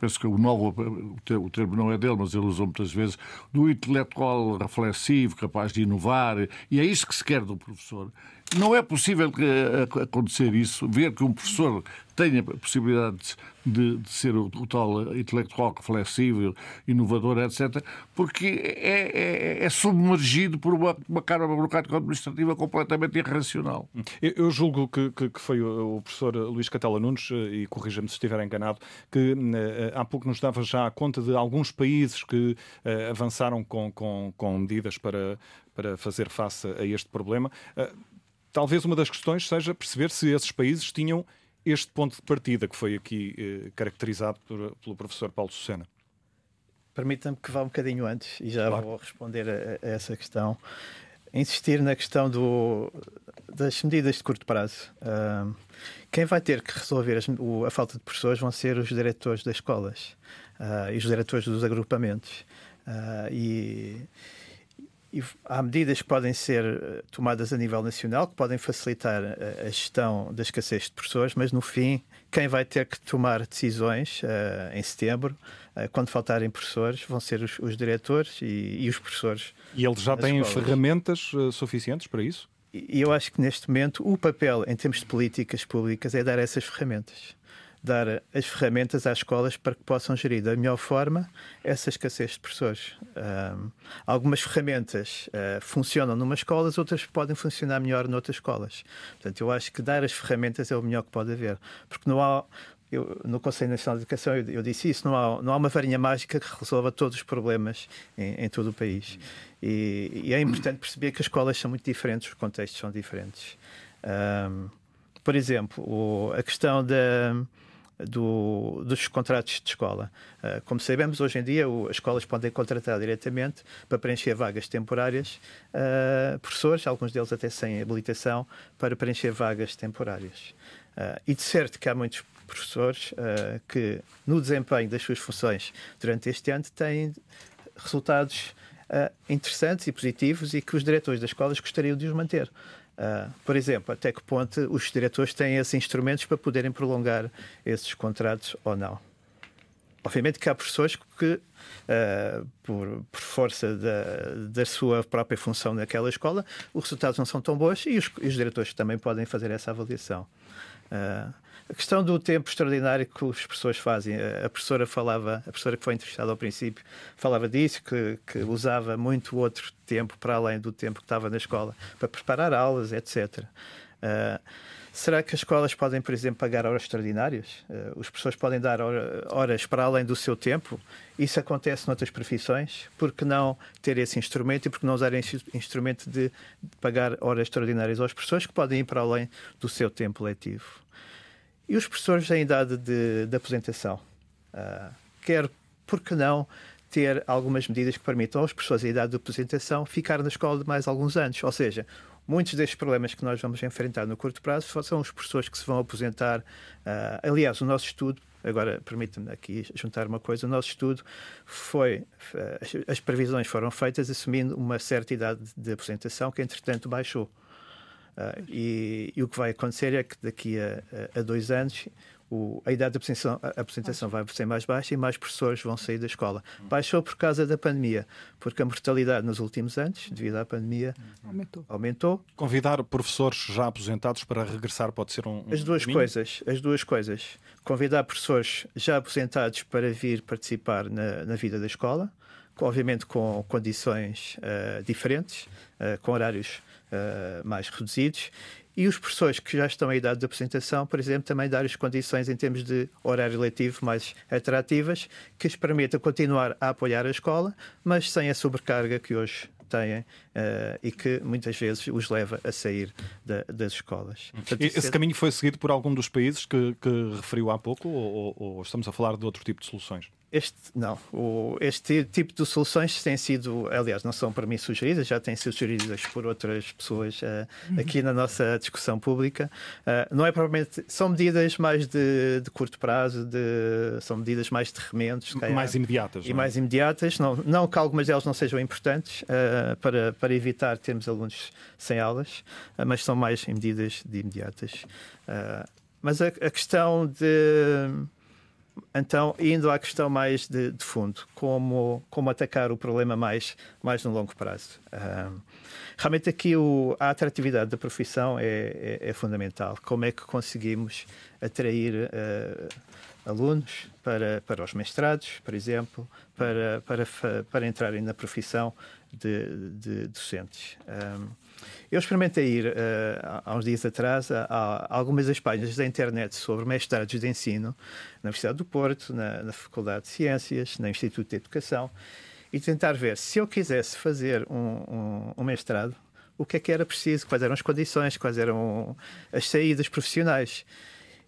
penso que o novo, o termo não é dele, mas ele usou muitas vezes, do intelectual reflexivo, capaz de inovar, e é isso que se quer do professor. Não é possível eh, acontecer isso, ver que um professor tenha possibilidades de, de ser o, o, tal intelectual reflexível, inovador, etc., porque é, é, é submergido por uma, uma carga burocrática administrativa completamente irracional. Eu, eu julgo que, que, que, foi o, professor Luís Catela Nunes, eh, e corrija-me se estiver enganado, que uh, há pouco nos dava já conta de alguns países que avançaram com, com, com medidas para, para fazer face a este problema. Talvez uma das questões seja perceber se esses países tinham este ponto de partida que foi aqui eh, caracterizado por, pelo professor Paulo Sucena? Permita-me que vá um bocadinho antes e já claro. vou responder a, a, essa questão. Insistir na questão do, das medidas de curto prazo. Uh, quem vai ter que resolver as, o, a falta de professores vão ser os diretores das escolas uh, e os diretores dos agrupamentos. Uh, e e há medidas que podem ser eh, tomadas a nível nacional, que podem facilitar a, a gestão da escassez de professores, mas no fim, quem vai ter que tomar decisões uh, em setembro, uh, quando faltarem professores, vão ser os, os diretores e, e, os professores. E eles já têm escolas. ferramentas uh, suficientes para isso? E eu acho que neste momento o papel, em termos de políticas públicas, é dar essas ferramentas dar as ferramentas às escolas para que possam gerir da melhor forma essa escassez de professores. Um, algumas ferramentas uh, funcionam numa escola, outras podem funcionar melhor noutras escolas. Portanto, eu acho que dar as ferramentas é o melhor que pode haver, porque não há eu, no Conselho Nacional de Educação eu, eu, disse isso, não há, não há uma varinha mágica que resolva todos os problemas em, em todo o país. E, e, é importante perceber que as escolas são muito diferentes, os contextos são diferentes. Um, por exemplo, o, a questão da do, dos contratos de escola. Uh, como sabemos, hoje em dia o, as escolas podem contratar diretamente para preencher vagas temporárias uh, professores, alguns deles até sem habilitação, para preencher vagas temporárias. Uh, e de certo que há muitos professores que, no desempenho das suas funções durante este ano, têm resultados interessantes e positivos e que os diretores das escolas gostariam de os manter. Uh, por exemplo, até que ponto os diretores têm esses instrumentos para poderem prolongar esses contratos ou não. Obviamente que há professores que, uh, por, por, força da, da, sua própria função naquela escola, os resultados não são tão bons e os, os diretores também podem fazer essa avaliação. Uh, a questão do tempo extraordinário que as pessoas fazem. A professora falava, a professora que foi entrevistada ao princípio, falava disso, que, que usava muito outro tempo para além do tempo que estava na escola para preparar aulas, etc. Uh, ah, será que as escolas podem, por exemplo, pagar horas extraordinárias? Uh, os professores podem dar horas para além do seu tempo? Isso acontece noutras profissões. Por que não ter esse instrumento e por que não usar esse instrumento de pagar horas extraordinárias aos professores que podem ir para além do seu tempo letivo? E os professores em idade de, de aposentação? Uh, quer, por que não, ter algumas medidas que permitam aos professores em idade de aposentação ficar na escola de mais alguns anos? Ou seja, muitos destes problemas que nós vamos enfrentar no curto prazo são os professores que se vão aposentar. Uh, aliás, o nosso estudo, agora permita-me aqui juntar uma coisa, o nosso estudo foi, uh, as previsões foram feitas assumindo uma certa idade de aposentação que entretanto baixou. Uh, e, e, o que vai acontecer é que daqui a, a, a dois anos o, a idade de apresentação, vai ser mais baixa e mais professores vão sair da escola. Baixou por causa da pandemia, porque a mortalidade nos últimos anos, devido à pandemia, aumentou. aumentou. Convidar professores já aposentados para regressar pode ser um. As duas caminho? coisas, as duas coisas. Convidar professores já aposentados para vir participar na, na vida da escola, obviamente com condições uh, diferentes, uh, com horários uh, mais reduzidos. E os professores que já estão em idade de apresentação, por exemplo, também dar as condições em termos de horário letivo mais atrativas, que lhes permitam continuar a apoiar a escola, mas sem a sobrecarga que hoje têm uh, e que muitas vezes os leva a sair da, das escolas. Portanto, Esse é... caminho foi seguido por algum dos países que, que referiu há pouco ou, ou, estamos a falar de outro tipo de soluções? Este, não, o, este tipo de soluções têm sido, aliás, não são para mim sugeridas, já têm sido sugeridas por outras pessoas uh, aqui na nossa discussão pública. Uh, não é provavelmente, são medidas mais de, de curto prazo, de, são medidas mais de remendos, mais imediatas. E é? mais imediatas, não, não que algumas delas não sejam importantes uh, para, para evitar termos alunos sem aulas, mas são mais medidas de imediatas. mas a, a questão de então, indo à questão mais de, de, fundo, como, como atacar o problema mais, mais no longo prazo. Uh, realmente aqui o, a atratividade da profissão é, é, é, fundamental. Como é que conseguimos atrair uh, alunos para, para os mestrados, por exemplo, para, para, para entrarem na profissão de, de docentes. Um, eu experimentei ir, uh, há uns dias atrás, a, a, algumas das páginas da internet sobre mestrados de ensino na Universidade do Porto, na, na Faculdade de Ciências, no Instituto de Educação, e tentar ver se eu quisesse fazer um, um, um mestrado, o que é que era preciso, quais eram as condições, quais eram as saídas profissionais.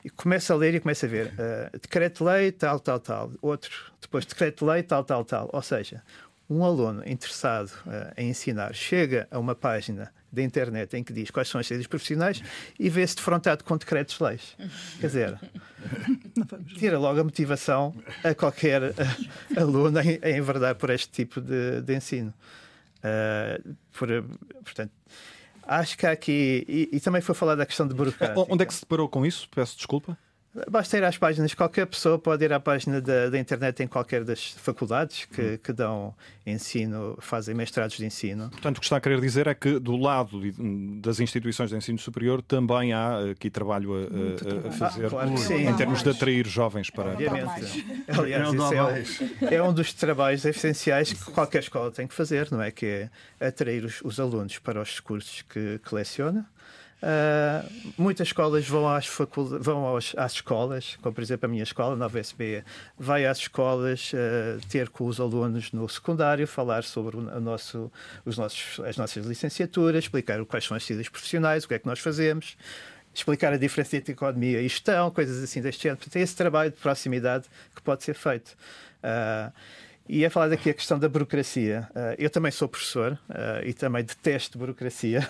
E começo a ler e começo a ver uh, decreto-lei, tal, tal, tal. Outro, depois decreto-lei, tal, tal, tal. Ou seja, um aluno interessado uh, em ensinar chega a uma página da internet em que diz quais são as saídas profissionais e vê-se defrontado com decretos-leis. Quer dizer, <laughs> tira logo a motivação a qualquer uh, aluno em, em enverdar por este tipo de, de ensino. Uh, por, portanto, acho que há aqui. E, e, também foi falar da questão de burocracia. Onde é que se deparou com isso? Peço desculpa. Basta ir às páginas, qualquer pessoa pode ir à página da, da internet em qualquer das faculdades que, hum. que, dão ensino, fazem mestrados de ensino. Portanto, o que está a querer dizer é que do lado das instituições de ensino superior também há aqui trabalho a, a, a fazer ah, claro em termos de atrair jovens para. Obviamente. Aliás, isso é, é, um dos trabalhos essenciais que qualquer escola tem que fazer, não é? Que é atrair os, os alunos para os cursos que, que leciona Uh, muitas escolas vão, às, faculdades, vão aos, às escolas, como por exemplo a minha escola, Nova SB, vai às escolas uh, ter com os alunos no secundário, falar sobre o nosso, os nossos, as nossas licenciaturas, explicar quais são as saídas profissionais, o que é que nós fazemos explicar a diferença entre economia e gestão, coisas assim deste género. Portanto, é esse trabalho de proximidade que pode ser feito. Uh, e é falar daqui a questão da burocracia. Uh, eu também sou professor uh, e também detesto burocracia,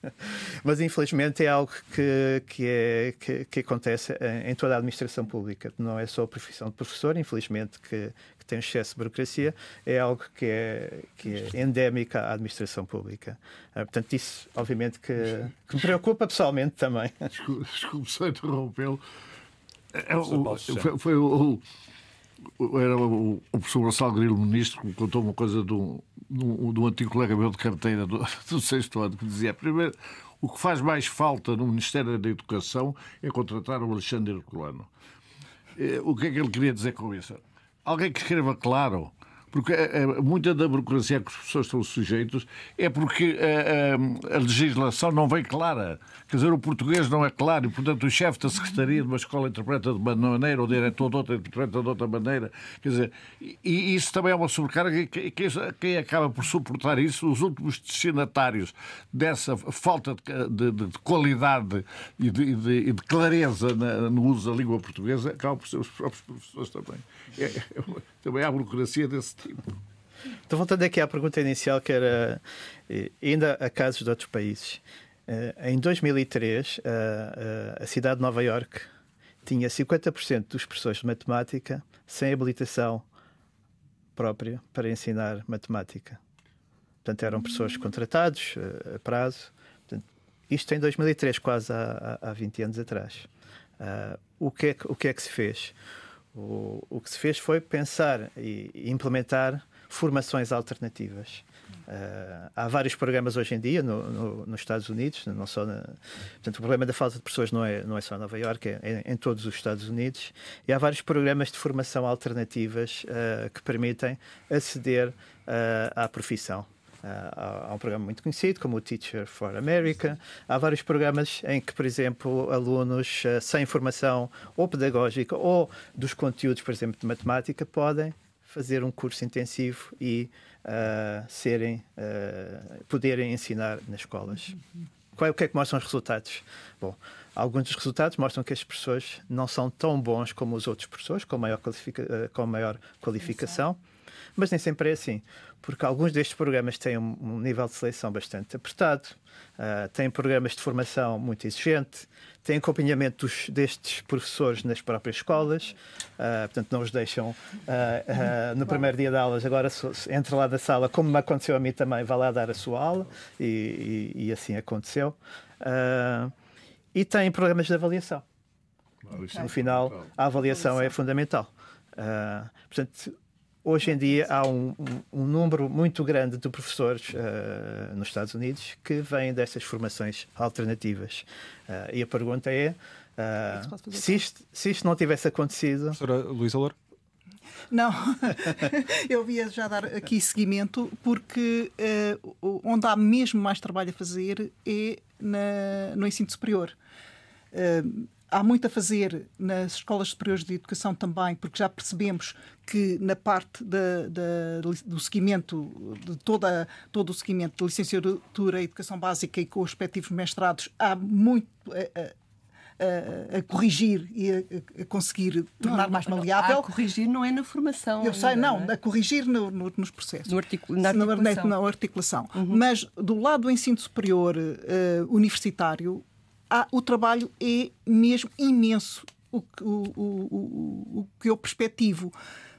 <laughs> mas infelizmente é algo que, que, é, que, que acontece em, em, toda a administração pública. Não é só a profissão de professor, infelizmente, que, que tem excesso de burocracia, é algo que é, que é endémica à administração pública. Uh, portanto, isso, obviamente, que, que me preocupa pessoalmente também. Desculpe só interrompê-lo. É, foi, foi o era o, o professor Gonçalo Grilo, ministro, que me contou uma coisa de um, de um antigo colega meu de carteira do, <laughs> do sexto ano, que dizia: primeiro, o que faz mais falta no Ministério da Educação é contratar o Alexandre Herculano. Eh, o que é que ele queria dizer com isso? Alguém que escreva claro porque é, muita da burocracia que as pessoas estão sujeitos é porque a, eh, a, a, legislação não vem clara. Quer dizer, o português não é claro e, portanto, o chefe da secretaria de uma escola interpreta de uma maneira, o diretor de outra interpreta de outra maneira. Quer dizer, e, e isso também é uma sobrecarga e que, quem acaba por suportar isso, os últimos destinatários dessa falta de, de, de qualidade e de, de, clareza na, no uso da língua portuguesa, acabam por ser os próprios professores também. É, é, também há burocracia desse tipo. Então, voltando aqui à pergunta inicial, que era eh, ainda a casos de outros países. Eh, em 2003, a cidade de Nova Iorque tinha 50% dos professores de matemática sem habilitação própria para ensinar matemática. Portanto, eram professores contratados eh, a prazo. Portanto, isto em 2003, quase há, há 20 anos atrás. o, que é que, o que é que se fez? O, o que se fez foi pensar e implementar formações alternativas. Uh, há vários programas hoje em dia no, no, nos Estados Unidos, não só na, portanto o problema da falta de pessoas não é não é só em Nova Iorque, é em, em todos os Estados Unidos e há vários programas de formação alternativas uh, que permitem aceder uh, à profissão. Há, há um programa muito conhecido como o Teacher for America. Há vários programas em que, por exemplo, alunos sem formação ou pedagógica ou dos conteúdos, por exemplo, de matemática, podem fazer um curso intensivo e uh, serem, uh, poderem ensinar nas escolas. Qual, o que é que mostram os resultados? Bom, alguns dos resultados mostram que as pessoas não são tão bons como os outros professores, com maior, uh, com maior qualificação, mas nem sempre é assim, porque alguns destes programas têm um, nível de seleção bastante apertado, uh, têm programas de formação muito exigente, têm acompanhamento dos, destes professores nas próprias escolas, uh, portanto, não os deixam uh, uh, no primeiro dia de aulas, agora entra lá da sala, como me aconteceu a mim também, vai lá dar a sua aula, e, e, e assim aconteceu. e têm programas de avaliação. No final, a avaliação é fundamental. portanto, hoje em dia há um, um, um, número muito grande de professores uh, nos Estados Unidos que vêm dessas formações alternativas. Uh, e a pergunta é: uh, se, isto, se isto não tivesse acontecido. Professora Luísa Loura? Não, <laughs> eu via já dar aqui seguimento, porque uh, onde há mesmo mais trabalho a fazer é na, no ensino superior. Uh, há muito a fazer nas escolas superiores de educação também, porque já percebemos que na parte da, da, do seguimento, de toda, todo o seguimento de licenciatura e educação básica e com os respectivos mestrados, há muito a, a, a corrigir e a, a conseguir tornar não, mais maleável. A corrigir não é na formação. Eu sei, não, não é? a corrigir no, no, nos processos. No articula, na articulação. Na, na articulação. Uhum. Mas do lado do ensino superior uh, universitário, há, o trabalho é mesmo imenso o, o, o, o que eu perspectivo.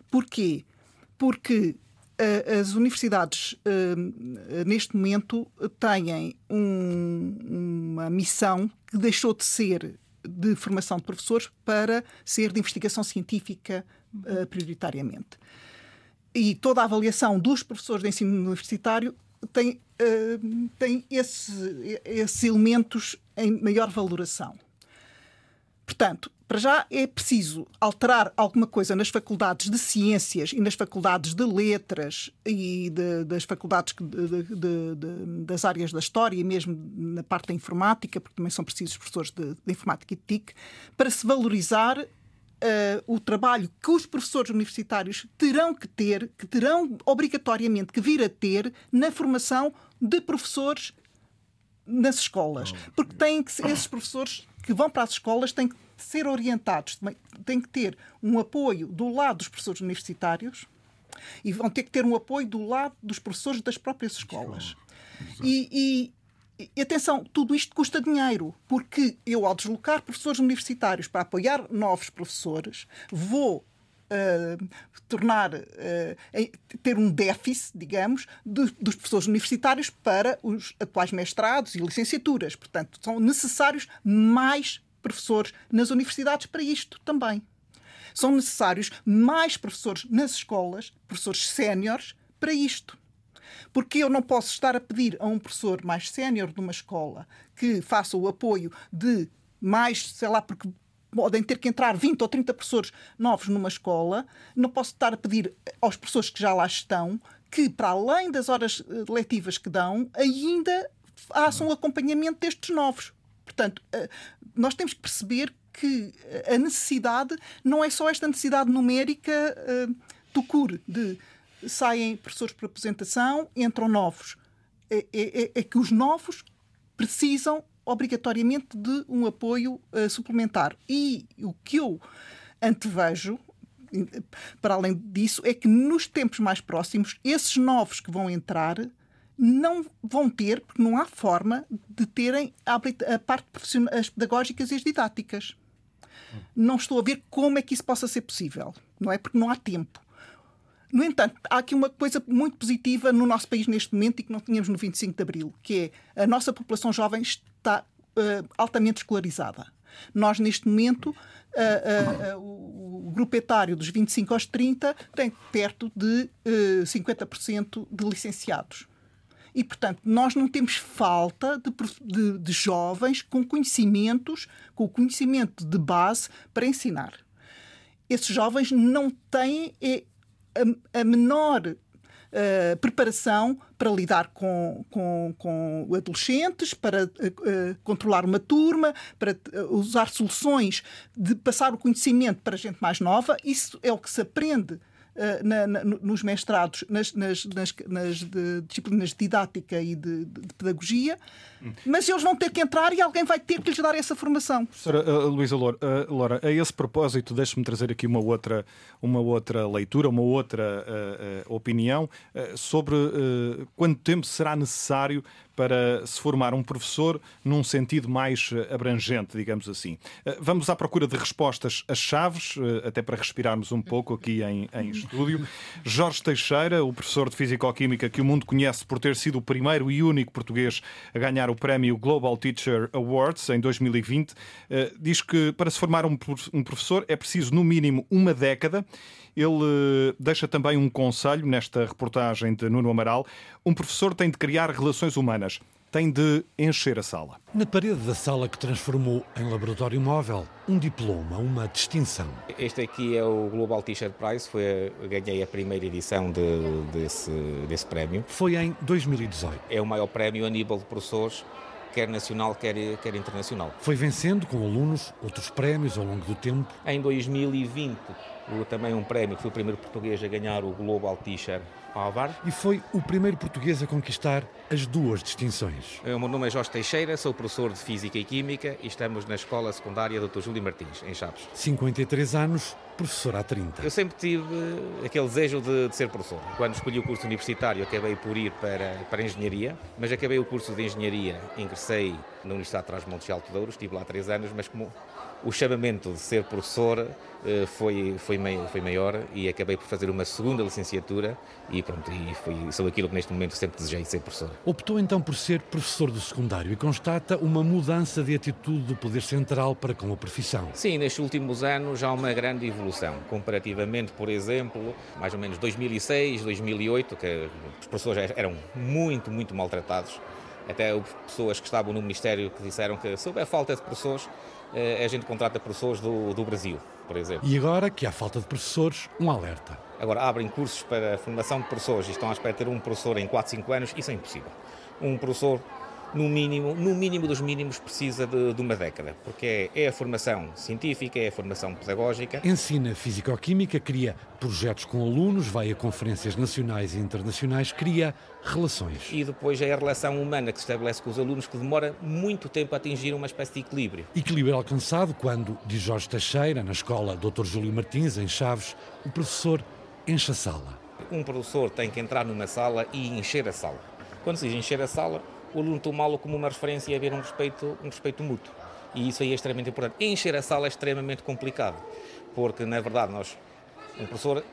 Porquê? Porque uh, as universidades, uh, neste momento, têm um, uma missão que deixou de ser de formação de professores para ser de investigação científica prioritariamente. E toda a avaliação dos professores de ensino universitário tem, uh, tem esse, esses elementos em maior valoração. Portanto, para já é preciso alterar alguma coisa nas faculdades de ciências e nas faculdades de letras e de, das faculdades de, de, das áreas da história e mesmo na parte da informática, porque também são precisos professores de, informática e de TIC, para se valorizar Uh, o trabalho que os professores universitários terão que ter, que terão obrigatoriamente que vir a ter na formação de professores nas escolas. Porque têm que, esses professores que vão para as escolas têm que ser orientados, têm que ter um apoio do lado dos professores universitários e vão ter que ter um apoio do lado dos professores das próprias escolas. E, e, atenção, tudo isto custa dinheiro, porque eu, ao deslocar professores universitários para apoiar novos professores, vou Uh, tornar uh, ter um déficit, digamos, de, dos professores universitários para os atuais mestrados e licenciaturas. Portanto, são necessários mais professores nas universidades para isto também. São necessários mais professores nas escolas, professores séniores, para isto. Porque eu não posso estar a pedir a um professor mais sénior de uma escola que faça o apoio de mais, sei lá, porque podem ter que entrar 20 ou 30 professores novos numa escola, não posso estar a pedir aos professores que já lá estão que, para além das horas eh, letivas que dão, ainda façam o acompanhamento destes novos. Portanto, eh, nós temos que perceber que a necessidade não é só esta necessidade numérica do CUR, de saem professores por apresentação, entram novos. É, é, é, é que os novos precisam obrigatoriamente de um apoio uh, suplementar. E o que eu antevejo, para além disso, é que nos tempos mais próximos, esses novos que vão entrar não vão ter, porque não há forma de terem a, parte as pedagógicas e as didáticas. Não estou a ver como é que isso possa ser possível, não é? Porque não há tempo. No entanto, há aqui uma coisa muito positiva no nosso país neste momento e que não tínhamos no 25 de Abril, que é a nossa população jovem está uh, altamente escolarizada. Nós, neste momento, uh, uh, o, grupo etário dos 25 aos 30 tem perto de 50% de licenciados. E, portanto, nós não temos falta de, de, de jovens com conhecimentos, com conhecimento de base para ensinar. Esses jovens não têm a, a menor Uh, preparação para lidar com, com, com adolescentes, para uh, controlar uma turma, para usar soluções de passar o conhecimento para gente mais nova. Isso é o que se aprende na, na, nos mestrados, nas, nas, nas, nas de, disciplinas de didática e de, de, pedagogia, mas eles vão ter que entrar e alguém vai ter que lhes dar essa formação. Professora uh, Luísa Loura, uh, Laura, a esse propósito, deixe-me trazer aqui uma outra, uma outra leitura, uma outra uh, opinião sobre quanto tempo será necessário para se formar um professor num sentido mais eh, abrangente, digamos assim. Eh, vamos à procura de respostas às chaves, eh, até para respirarmos um pouco aqui em, em estúdio. Jorge Teixeira, o professor de Físico-Química que o mundo conhece por ter sido o primeiro e único português a ganhar o prémio Global Teacher Awards em 2020, diz que para se formar um professor é preciso, no mínimo, uma década ele deixa também um conselho nesta reportagem de Nuno Amaral. Um professor tem de criar relações humanas tem de encher a sala. Na parede da sala que transformou em laboratório móvel, um diploma, uma distinção. Este aqui é o Global T-shirt Prize, foi, ganhei a primeira edição de, desse, desse prémio. Foi em 2018. É o maior prémio a nível de professores quer nacional, quer, quer internacional. Foi vencendo com alunos outros prémios ao longo do tempo. Em 2020 também um prémio, que foi o primeiro português a ganhar o Global T-shirt Harvard. E foi o primeiro português a conquistar as duas distinções. O meu nome é Jorge Teixeira, sou professor de Física e Química e estamos na Escola Secundária Dr. Júlio Martins, em Chaves. 53 anos, professor há 30. Eu sempre tive aquele desejo de, de, ser professor. Quando escolhi o curso universitário, acabei por ir para, para Engenharia, mas acabei o curso de Engenharia, ingressei na Universidade de Trás-Montes de Alto Douro, estive lá três anos, mas como o chamamento de ser professor eh, foi, foi, foi maior e acabei por fazer uma segunda licenciatura e pronto, e foi, sou aquilo que neste momento sempre desejei ser professor. Optou então por ser professor do secundário e constata uma mudança de atitude do poder central para com a profissão. Sim, nestes últimos anos há uma grande evolução, comparativamente, por exemplo, mais ou menos 2006, 2008, que os professores eram muito, muito maltratados. Até pessoas que estavam no Ministério que disseram que, sob a falta de professores, a gente contrata professores do, do Brasil, por exemplo. E agora que há falta de professores, um alerta. Agora abrem cursos para formação de professores e estão à espera de ter um professor em 4, 5 anos, isso é impossível. Um professor no mínimo, no mínimo dos mínimos, precisa de, de uma década, porque é, é, a formação científica, é a formação pedagógica. Ensina Físico-Química, cria projetos com alunos, vai a conferências nacionais e internacionais, cria relações. E depois é a relação humana que se estabelece com os alunos, que demora muito tempo a atingir uma espécie de equilíbrio. Equilíbrio alcançado quando, diz Jorge Teixeira, na escola Dr. Júlio Martins, em Chaves, o professor enche a sala. Um professor tem que entrar numa sala e encher a sala. Quando se diz encher a sala, o aluno tomá-lo como uma referência e haver um respeito, um respeito mútuo. E isso aí é extremamente importante. Encher a sala é extremamente complicado, porque, na verdade, nós, um professor,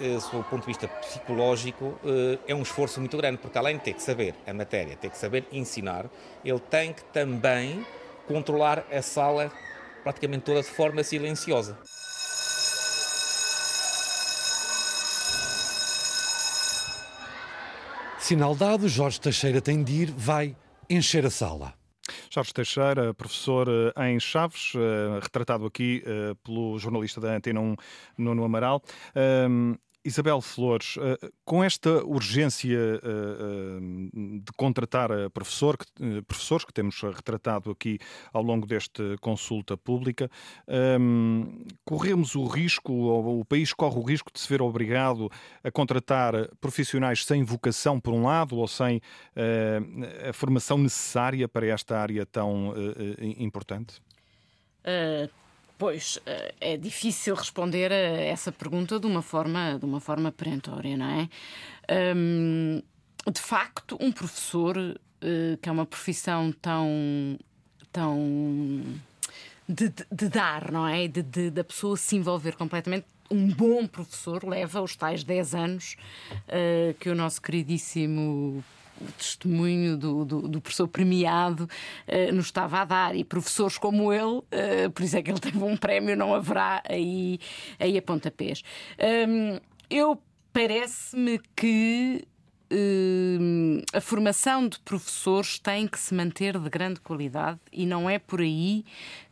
eh, do ponto de vista psicológico, eh, é um esforço muito grande, porque além de ter que saber a matéria, ter que saber ensinar, ele tem que também controlar a sala praticamente toda de forma silenciosa. Sinal dado, Jorge Teixeira tem de ir, vai encher a sala. Jorge Teixeira, professor eh, em Chaves, eh, retratado aqui eh, pelo jornalista da Antena 1, Nuno Amaral. Ehm, Isabel Flores, eh, com esta urgência eh, eh, de contratar professor, professores que temos retratado aqui ao longo desta consulta pública, corremos o risco, ou o país corre o risco de se ver obrigado a contratar profissionais sem vocação, por um lado, ou sem a formação necessária para esta área tão importante? Uh, Pois, eh, é difícil responder a essa pergunta de uma forma, de uma forma perentória, não é? De facto, um professor, uh, que é uma profissão tão. tão de, de, de dar, não é? De, de, da pessoa se envolver completamente. Um bom professor leva os tais 10 anos uh, que o nosso queridíssimo o testemunho do, do, do professor premiado uh, nos estava a dar. E professores como ele, uh, por isso é que ele <laughs> teve um prémio, não haverá aí, aí a pontapés. Um, eu parece-me que Uh, a formação de professores tem que se manter de grande qualidade e não é por aí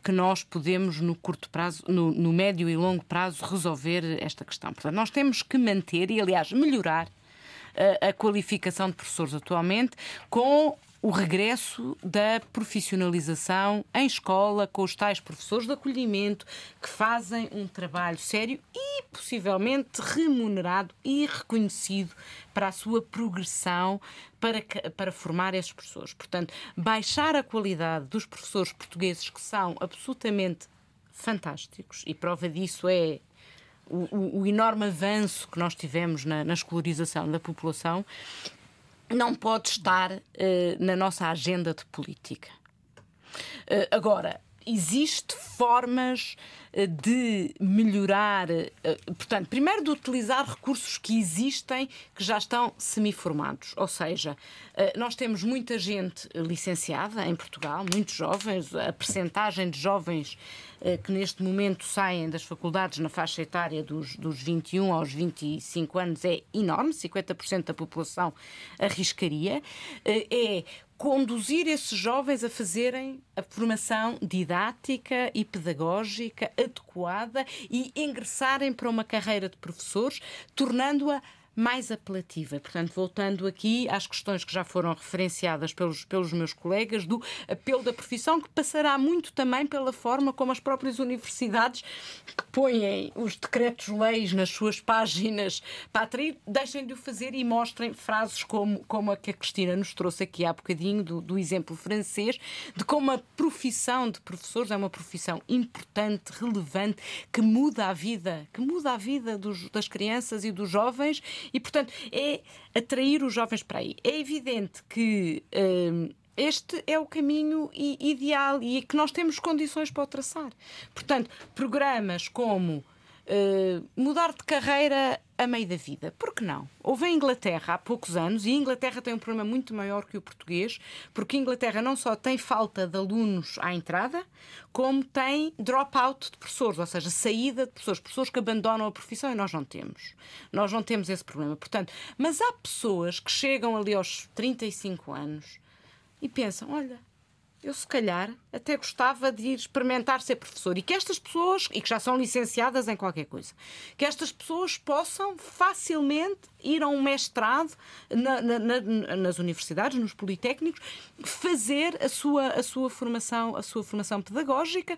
que nós podemos, no curto prazo, no, no médio e longo prazo, resolver esta questão. Portanto, nós temos que manter e, aliás, melhorar a, qualificação de professores atualmente, com o regresso da profissionalização em escola, com os tais professores de acolhimento que fazem um trabalho sério e possivelmente remunerado e reconhecido para a sua progressão para, para formar esses professores. Portanto, baixar a qualidade dos professores portugueses que são absolutamente fantásticos e prova disso é o, o, enorme avanço que nós tivemos na, na escolarização da população não pode estar uh, na nossa agenda de política. Uh, agora, existem formas uh, de melhorar, portanto, primeiro de utilizar recursos que existem, que já estão semiformados. Ou seja, nós temos muita gente licenciada em Portugal, muitos jovens, a percentagem de jovens eh, que neste momento saem das faculdades na faixa etária dos, dos 21 aos 25 anos é enorme, 50% da população arriscaria, eh, é conduzir esses jovens a fazerem a formação didática e pedagógica adequada e ingressarem para uma carreira de professores, tornando-a mais apelativa. Portanto, voltando aqui às questões que já foram referenciadas pelos, pelos meus colegas, do apelo da profissão, que passará muito também pela forma como as próprias universidades que põem os decretos-leis nas suas páginas para atrair, deixem de o fazer e mostrem frases como, como a que a Cristina nos trouxe aqui há bocadinho, do, do exemplo francês, de como a profissão de professores é uma profissão importante, relevante, que muda a vida, que muda a vida dos, das crianças e dos jovens e, portanto, é atrair os jovens para aí. É evidente que. Hum, este é o caminho ideal e que nós temos condições para o traçar. Portanto, programas como Uh, mudar de carreira a meio da vida. Por que não? Houve a Inglaterra há poucos anos, e a Inglaterra tem um problema muito maior que o português, porque a Inglaterra não só tem falta de alunos à entrada, como tem dropout de professores, ou seja, saída de professores, pessoas que abandonam a profissão e nós não temos. Nós não temos esse problema. Portanto, mas há pessoas que chegam ali aos 35 anos e pensam: olha, eu se calhar até gostava de ir experimentar ser professor e que estas pessoas, e que já são licenciadas em qualquer coisa, que estas pessoas possam facilmente ir a um mestrado na, na, na, nas universidades, nos politécnicos, fazer a sua, a sua formação, a sua formação pedagógica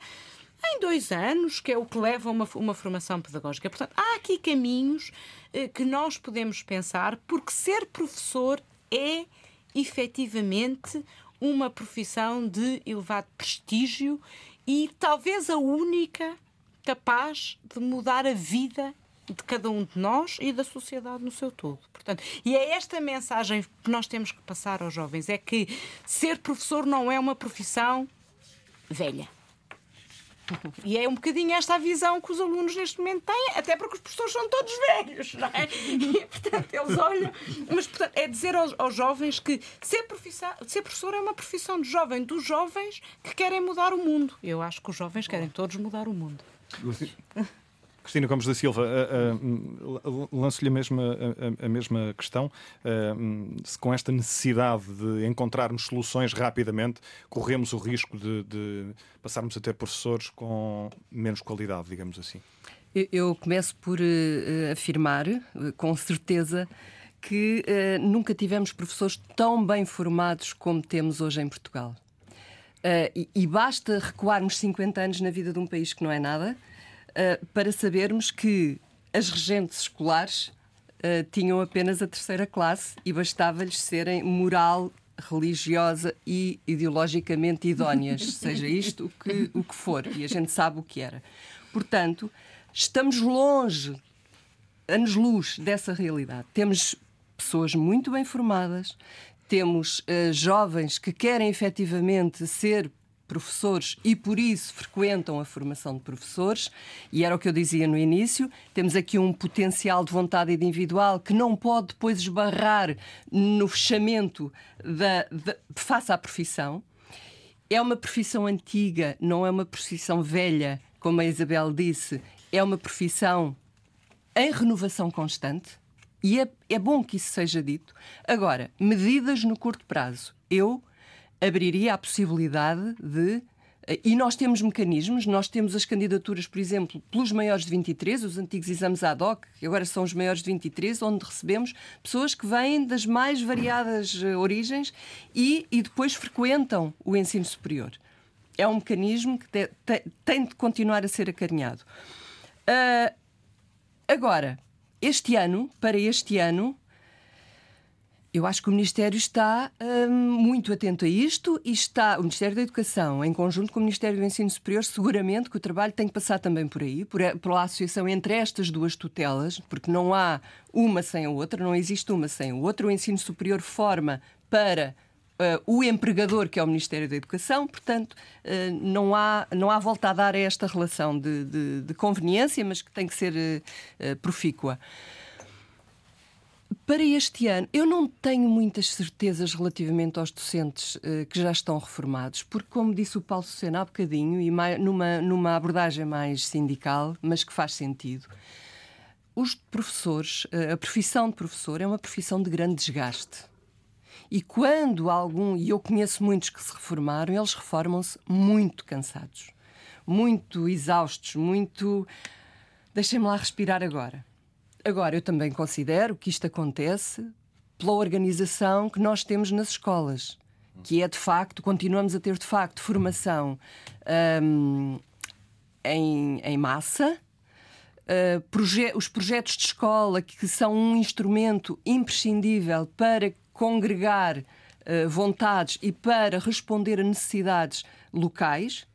em dois anos, que é o que leva a uma, uma formação pedagógica. Portanto, há aqui caminhos eh, que nós podemos pensar, porque ser professor é efetivamente uma profissão de elevado prestígio e talvez a única capaz de mudar a vida de cada um de nós e da sociedade no seu todo. Portanto, e é esta mensagem que nós temos que passar aos jovens: é que ser professor não é uma profissão velha. <laughs> E é um bocadinho esta a visão que os alunos neste momento têm, até porque os professores são todos velhos, não é? E, portanto, eles olham. Mas, portanto, é dizer aos, aos jovens que ser, ser professor é uma profissão de jovem, dos jovens que querem mudar o mundo. Eu acho que os jovens querem todos mudar o mundo. Cristina Gomes da Silva, uh, uh, lanço-lhe a mesma, a, a mesma questão. Uh, se com esta necessidade de encontrarmos soluções rapidamente, corremos o risco de, de, passarmos a ter professores com menos qualidade, digamos assim? Eu começo por afirmar, com certeza, que nunca tivemos professores tão bem formados como temos hoje em Portugal. E, e basta recuarmos 50 anos na vida de um país que não é nada uh, para sabermos que as regentes escolares uh, tinham apenas a terceira classe e bastava-lhes serem moral, religiosa e ideologicamente idóneas, <laughs> seja isto o que, o que for, e a gente sabe o que era. Portanto, estamos longe, anos-luz dessa realidade. Temos pessoas muito bem formadas, temos uh, jovens que querem efetivamente ser professores e por isso frequentam a formação de professores, e era o que eu dizia no início, temos aqui um potencial de vontade individual que não pode depois esbarrar no fechamento da, da, face à profissão. É uma profissão antiga, não é uma profissão velha, como a Isabel disse, é uma profissão em renovação constante. E é, é bom que isso seja dito. Agora, medidas no curto prazo. Eu abriria a possibilidade de eh, e nós temos mecanismos, nós temos as candidaturas, por exemplo, pelos maiores de 23, os antigos exames ad hoc, que agora são os maiores de 23, onde recebemos pessoas que vêm das mais variadas eh, origens e, e depois frequentam o ensino superior. É um mecanismo que te, te, tem de continuar a ser acarinhado. Uh, agora, este ano, para este ano, eu acho que o Ministério está hum, muito atento a isto e está, o Ministério da Educação, em conjunto com o Ministério do Ensino Superior, seguramente que o trabalho tem que passar também por aí, por, pela associação entre estas duas tutelas, porque não há uma sem a outra, não existe uma sem a outra. O ensino superior forma para uh, o empregador, que é o Ministério da Educação, portanto, uh, não, há, não há volta a dar a esta relação de, de, de conveniência, mas que tem que ser uh, profícua. Para este ano, eu não tenho muitas certezas relativamente aos docentes uh, que já estão reformados, porque, como disse o Paulo Sena há bocadinho, e mais, numa, numa abordagem mais sindical, mas que faz sentido, os professores, uh, a profissão de professor é uma profissão de grande desgaste. E quando algum, e eu conheço muitos que se reformaram, eles reformam-se muito cansados, muito exaustos, muito. Deixem-me lá respirar agora Agora, eu também considero que isto acontece pela organização que nós temos nas escolas, que é de facto, continuamos a ter de facto formação um, em, em massa. Uh, proje os projetos de escola, que são um instrumento imprescindível para congregar uh, vontades e para responder a necessidades locais,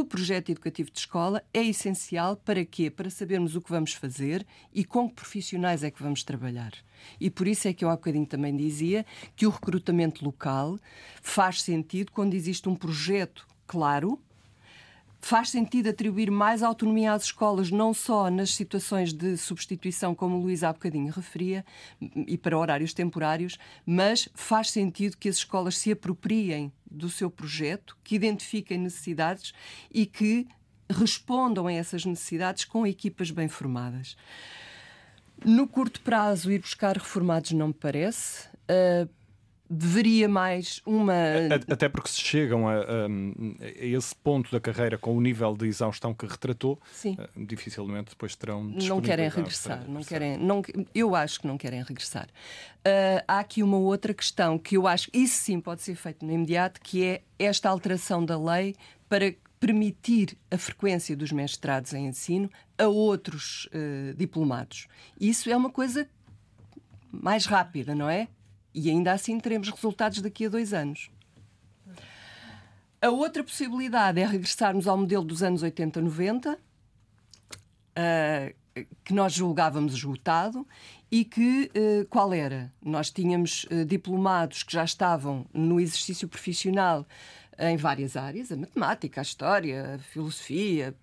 o projeto educativo de escola é essencial para quê? Para sabermos o que vamos fazer e com que profissionais é que vamos trabalhar. E por isso é que eu há bocadinho também dizia que o recrutamento local faz sentido quando existe um projeto claro, Faz sentido atribuir mais autonomia às escolas, não só nas situações de substituição, como o Luís há bocadinho referia, e para horários temporários, mas faz sentido que as escolas se apropriem do seu projeto, que identifiquem necessidades e que respondam a essas necessidades com equipas bem formadas. No curto prazo, ir buscar reformados não me parece. Uh, deveria mais uma. Até porque se chegam a, a, a, esse ponto da carreira com o nível de exaustão que retratou, Sim. Eh, dificilmente depois terão. Não querem regressar. Não querem, não, eu acho que não querem regressar. Uh, há aqui uma outra questão que eu acho, isso sim pode ser feito no imediato, que é esta alteração da lei para permitir a frequência dos mestrados em ensino a outros uh, diplomados. Isso é uma coisa mais rápida, não é? E ainda assim teremos resultados daqui a dois anos. A outra possibilidade é regressarmos ao modelo dos anos 80, 90, uh, que nós julgávamos esgotado e que uh, qual era? Nós tínhamos uh, diplomados que já estavam no exercício profissional em várias áreas, a matemática, a história, a filosofia,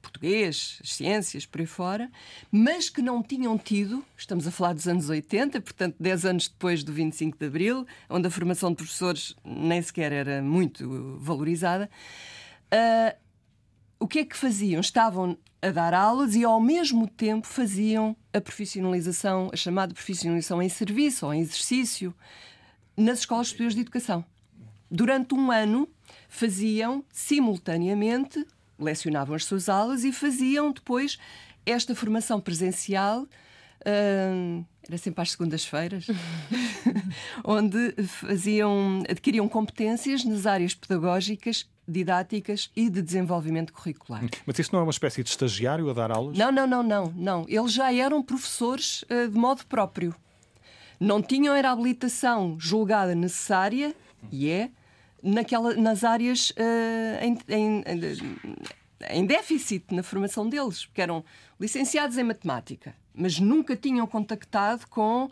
português, as ciências, por aí fora, mas que não tinham tido, estamos a falar dos anos 80, portanto, 10 anos depois do 25 de Abril, onde a formação de professores nem sequer era muito valorizada. Uh, o que é que faziam? Estavam a dar aulas e, ao mesmo tempo, faziam a profissionalização, a chamada profissionalização em serviço ou em exercício, nas escolas superiores de educação. Durante um ano, faziam simultaneamente lecionavam as suas aulas e faziam depois esta formação presencial. Uh, era sempre às segundas-feiras, <laughs> onde faziam, adquiriam competências nas áreas pedagógicas, didáticas e de desenvolvimento curricular. Mas isso não é uma espécie de estagiário a dar aulas? Não, não, não, não, não. Eles já eram professores uh, de modo próprio. Não tinham era habilitação julgada necessária, e é, naquela, nas áreas uh, em, em, em déficit na formação deles, porque eram licenciados em matemática mas nunca tinham contactado com uh,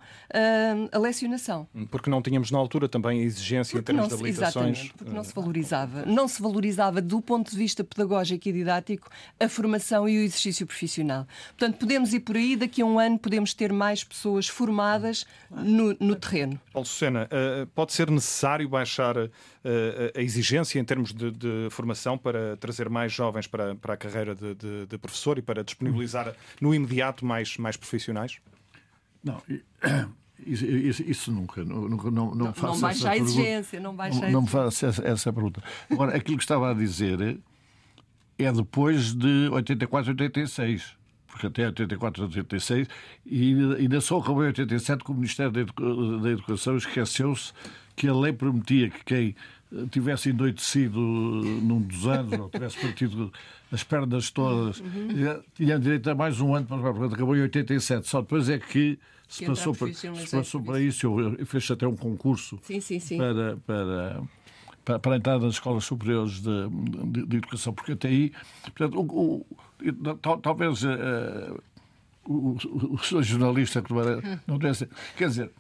a lecionação. Porque não tínhamos na altura também a exigência porque em termos de habilitações. Exatamente, porque não se valorizava. Não se valorizava do ponto de vista pedagógico e didático a formação e o exercício profissional. Portanto, podemos ir por aí, daqui a um ano podemos ter mais pessoas formadas no, no terreno. Paulo Sucena, uh, pode ser necessário baixar uh, a exigência em termos de, de, formação para trazer mais jovens para, para a carreira de, de, de professor e para disponibilizar no imediato mais, mais profissionais? Não, <coughs> isso, isso, isso nunca. Não, não, não, não, faço não baixa a exigência, não baixa não, não me faço essa, essa pergunta. Agora, aquilo que estava a dizer é depois de 84, 86 porque até 84, 86, e ainda só acabou em 87 que o Ministério da Educação esqueceu-se que a lei prometia que quem tivesse endoidecido num dos anos, ou tivesse partido as pernas todas, uhum. tinha direito a mais um ano para portanto, acabou em 87. Só depois é que se passou, para, se passou para isso. Eu, fez até um concurso sim, sim, sim. Para, para, para, para entrar nas escolas superiores de, de, de educação, porque até aí, portanto, o, o, talvez uh, o, o, o jornalista que não deve quer dizer,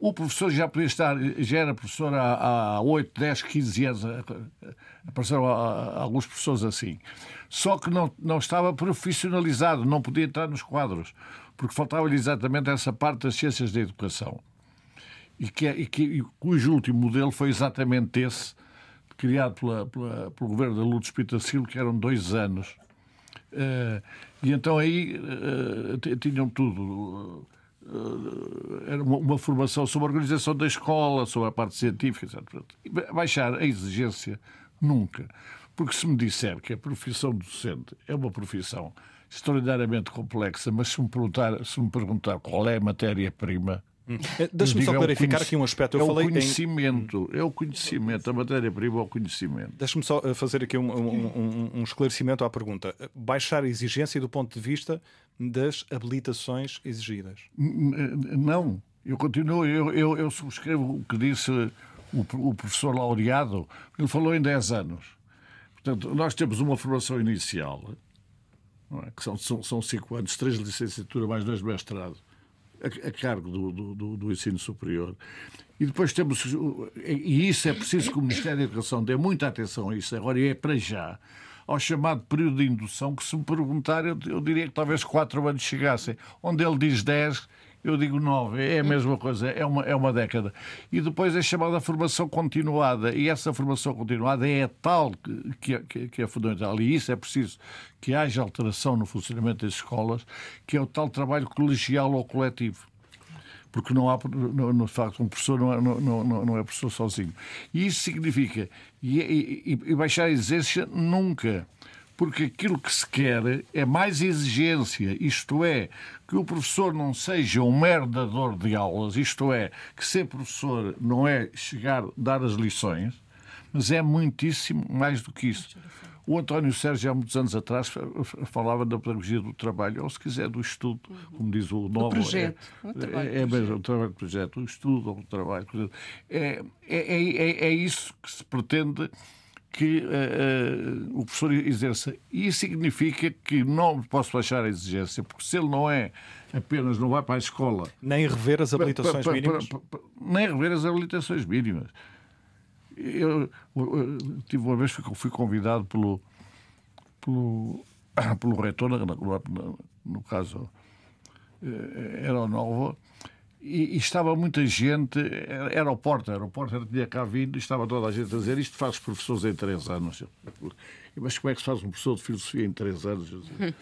o professor já podia estar, já era professor há, há 8, 10, 15 anos, apareceram alguns professores assim. Só que não, não estava profissionalizado, não podia entrar nos quadros, porque faltava-lhe exatamente essa parte das ciências da educação. E, que, é, e, que, e cujo último modelo foi exatamente esse, criado pela, pela, pelo governo da Lourdes Pitacilo, que eram dois anos. Uh, e então aí uh, tinham tudo era uma, uma, formação sobre a organização da escola, sobre a parte científica, etc. Baixar a exigência, nunca. Porque se me disser que a profissão docente é uma profissão extraordinariamente complexa, mas se me perguntar, se me perguntar qual é a matéria-prima, Hum. Eh, deixa-me só é clarificar aqui um aspecto. Eu é falei o conhecimento, em... é o conhecimento, a matéria-prima é o conhecimento. Deixa-me só eh, fazer aqui um, um, um, esclarecimento à pergunta. Baixar a exigência do ponto de vista das habilitações exigidas? Não. Eu continuo, eu, eu, eu subscrevo o que disse o, o professor Laureado, ele falou em 10 anos. Portanto, nós temos uma formação inicial, é? que são, são, são cinco anos, três licenciatura mais dois mestrado, a, a cargo do, do, do, ensino superior. E depois temos, e isso é preciso que o Ministério da Educação dê muita atenção a isso, agora e é para já, ao chamado período de indução, que se me perguntar, eu, eu diria que talvez quatro anos chegassem. Onde ele diz dez, eu digo nove. É a mesma coisa, é uma, é uma década. E depois é chamada formação continuada. E essa formação continuada é tal que, que, que é fundamental. E isso é preciso que haja alteração no funcionamento das escolas, que é o tal trabalho colegial ou coletivo. Porque não há, no, no facto, um professor não é, não, não, não é professor sozinho. E isso significa, e, e, e baixar a exigência nunca porque aquilo que se quer é mais exigência, isto é, que o professor não seja um merdador de aulas, isto é, que ser professor não é chegar, dar as lições, mas é muitíssimo mais do que isso. O António Sérgio, há muitos anos atrás, falava da pedagogia do trabalho, ou se quiser, do estudo, como diz o novo. O projeto. É, é, é mesmo, o trabalho do projeto, o estudo, o trabalho. É, é, é, é isso que se pretende que uh, uh, o professor exerça. E isso significa que não posso baixar a exigência, porque se ele não é apenas, não vai para a escola. Nem rever as habilitações pa, pa, mínimas? Pa, nem rever as habilitações mínimas. Eu, eu, tive uma vez que fui convidado pelo, pelo, <coughs> pelo reitor, no, no, no caso eh, era o Novo, e, e, estava muita gente, era o Porta, era o Porta tinha cá vindo e estava toda a gente a dizer isto faz professores em três anos. Mas como é que se faz um professor de filosofia em três anos? <laughs>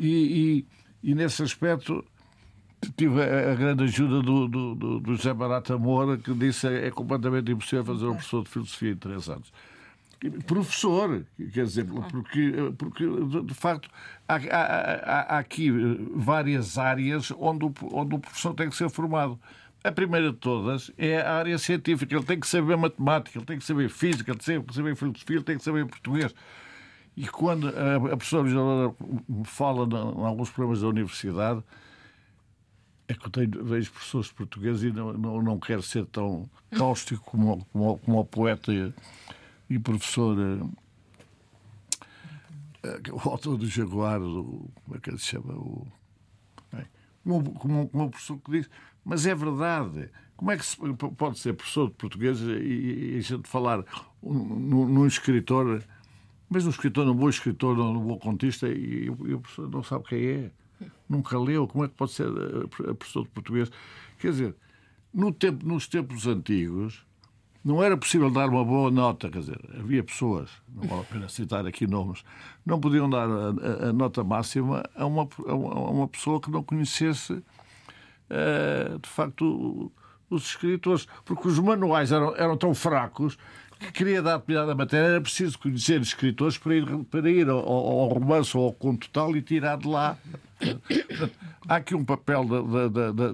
E, e, e nesse aspecto tive a, a grande ajuda do, do, do, do José Barata Moura, que disse é, é completamente impossível fazer um professor de filosofia em três anos professor, quer dizer, porque, porque de facto há, há, há, aqui várias áreas onde o, onde o professor tem que ser formado. A primeira de todas é a área científica. Ele tem que saber matemática, ele tem que saber física, ele tem que saber filosofia, ele tem que saber português. E quando a, professora Isadora fala em alguns problemas da universidade, é que eu tenho, vejo professores portugueses e não, não, não quero ser tão cáustico como, como, como o poeta e professor eh, o autor do Jaguar, o, como é que ele se chama? O, bem, como, como, como o professor que diz, mas é verdade. Como é que se pode ser professor de português e, e a gente falar num, escritor, mas um escritor, num bom escritor, num bom contista, e, e o professor não sabe quem é, nunca leu, como é que pode ser eh, professor de português? Quer dizer, no tempo, nos tempos antigos, não era possível dar uma boa nota, quer dizer, havia pessoas, não vale a pena citar aqui nomes, não podiam dar a, a, a nota máxima a uma, a uma pessoa que não conhecesse, uh, de facto, os escritores, porque os manuais eram, eram tão fracos queria dar piada à matéria, era preciso conhecer escritores para ir, para ir ao, ao romance ou ao conto tal e tirar de lá Há aqui um papel da, da, da,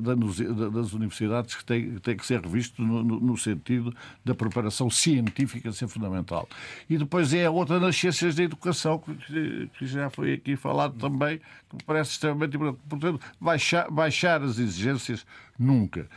das universidades que tem, tem que ser revisto no, no, sentido da preparação científica ser fundamental. E depois é a outra nas ciências da educação, que, que já foi aqui falado também, que me parece extremamente importante. Portanto, baixar, baixar as exigências nunca.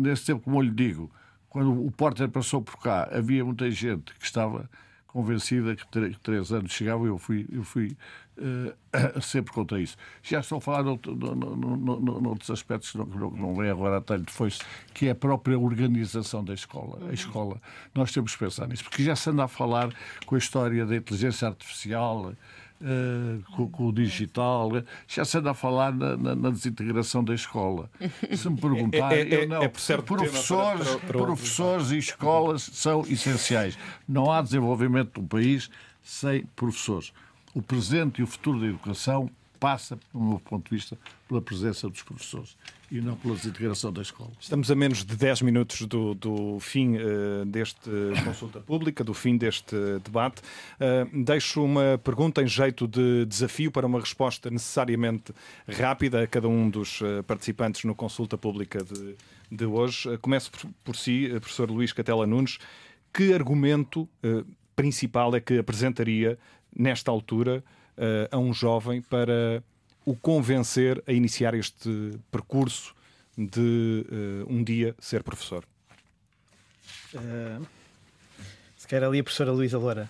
Nesse tempo, como eu lhe digo, quando o Porter passou por cá, havia muita gente que estava convencida que três anos chegava, eu fui, eu fui <coughs> uh, sempre contra isso. Já estou a falar no, no, no, noutros aspectos que não, não, não vem agora a talho de foice, que é a própria organização da escola. A escola, nós temos que pensar nisso, porque já se anda a falar com a história da inteligência artificial, Uh, com, com, o digital, já se anda a falar na, na, na desintegração da escola. Se me perguntar, é, é, eu não. É professores, para, para, para professores e escolas são essenciais. Não há desenvolvimento do país sem professores. O presente e o futuro da educação passa, do meu ponto de vista, pela presença dos professores e não pela desintegração da escola. Estamos a menos de 10 minutos do, do fim uh, deste <coughs> consulta pública, do fim deste debate. Uh, deixo uma pergunta em jeito de desafio para uma resposta necessariamente rápida a cada um dos uh, participantes no consulta pública de, de hoje. começo por, por si, professor Luís Catela Nunes. Que argumento principal é que apresentaria nesta altura a um jovem para o convencer a iniciar este percurso de uh, um dia ser professor? Uh, se quer ali a professora Luísa Loura,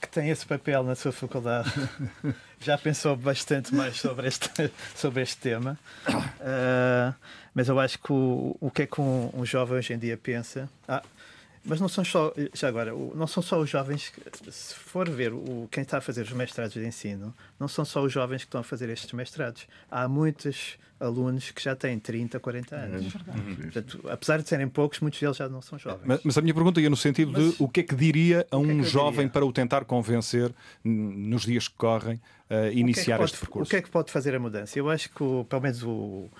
que tem esse papel na sua faculdade, <laughs> já pensou bastante mais sobre este, <laughs> sobre este tema. Uh, mas eu acho que o, o que é que um, um jovem hoje em dia pensa. Ah, mas não são só, já agora, não são só os jovens, que, se for ver o, quem está a fazer os mestrados de ensino, não são só os jovens que estão a fazer estes mestrados. Há muitos alunos que já têm 30, 40 anos. É. Portanto, apesar de serem poucos, muitos deles já não são jovens. Mas, mas a minha pergunta ia no sentido mas, de o que é que diria a um é jovem para o tentar convencer nos dias que correm a iniciar que é que este pode, percurso? O que é que pode fazer a mudança? Eu acho que, o, pelo menos, o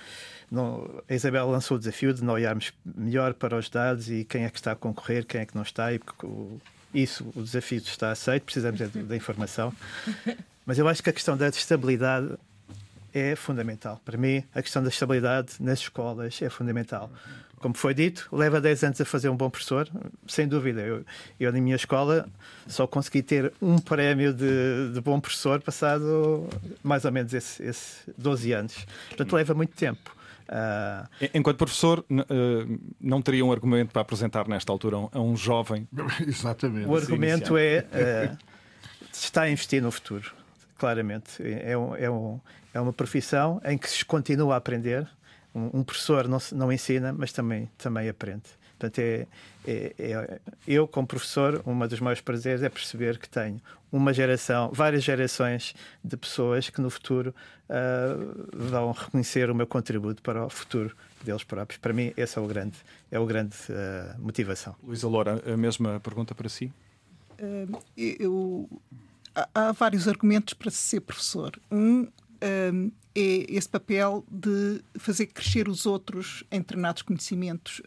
não, a Isabel lançou o desafio de não olharmos melhor para os dados e quem é que está a concorrer, quem é que não está, e o, isso, o desafio está aceito, precisamos da informação. <laughs> Mas eu acho que a questão da estabilidade é fundamental. Para mim, a questão da estabilidade nas escolas é fundamental. Como foi dito, leva 10 anos a fazer um bom professor, sem dúvida. Eu, eu na minha escola, só consegui ter um prémio de, de bom professor passado mais ou menos esse, esse 12 anos. Portanto, leva muito tempo. Uh... Enquanto professor, uh, não teria um argumento para apresentar nesta altura a um jovem? <laughs> Exatamente. O argumento é uh, <laughs> está a investir no futuro, claramente. É, um, é, um, é uma profissão em que se continua a aprender. Um, um professor não, não ensina, mas também, também aprende. Portanto, é, é, é, eu, como professor, uma dos meus prazeres é perceber que tenho uma geração, várias gerações de pessoas que no futuro uh, vão reconhecer o meu contributo para o futuro deles próprios. Para mim, essa é o grande, é o grande uh, motivação. Luísa Loura, a mesma pergunta para si? Uh, eu, há, há vários argumentos para ser professor. Um um, é esse papel de fazer crescer os outros em determinados conhecimentos.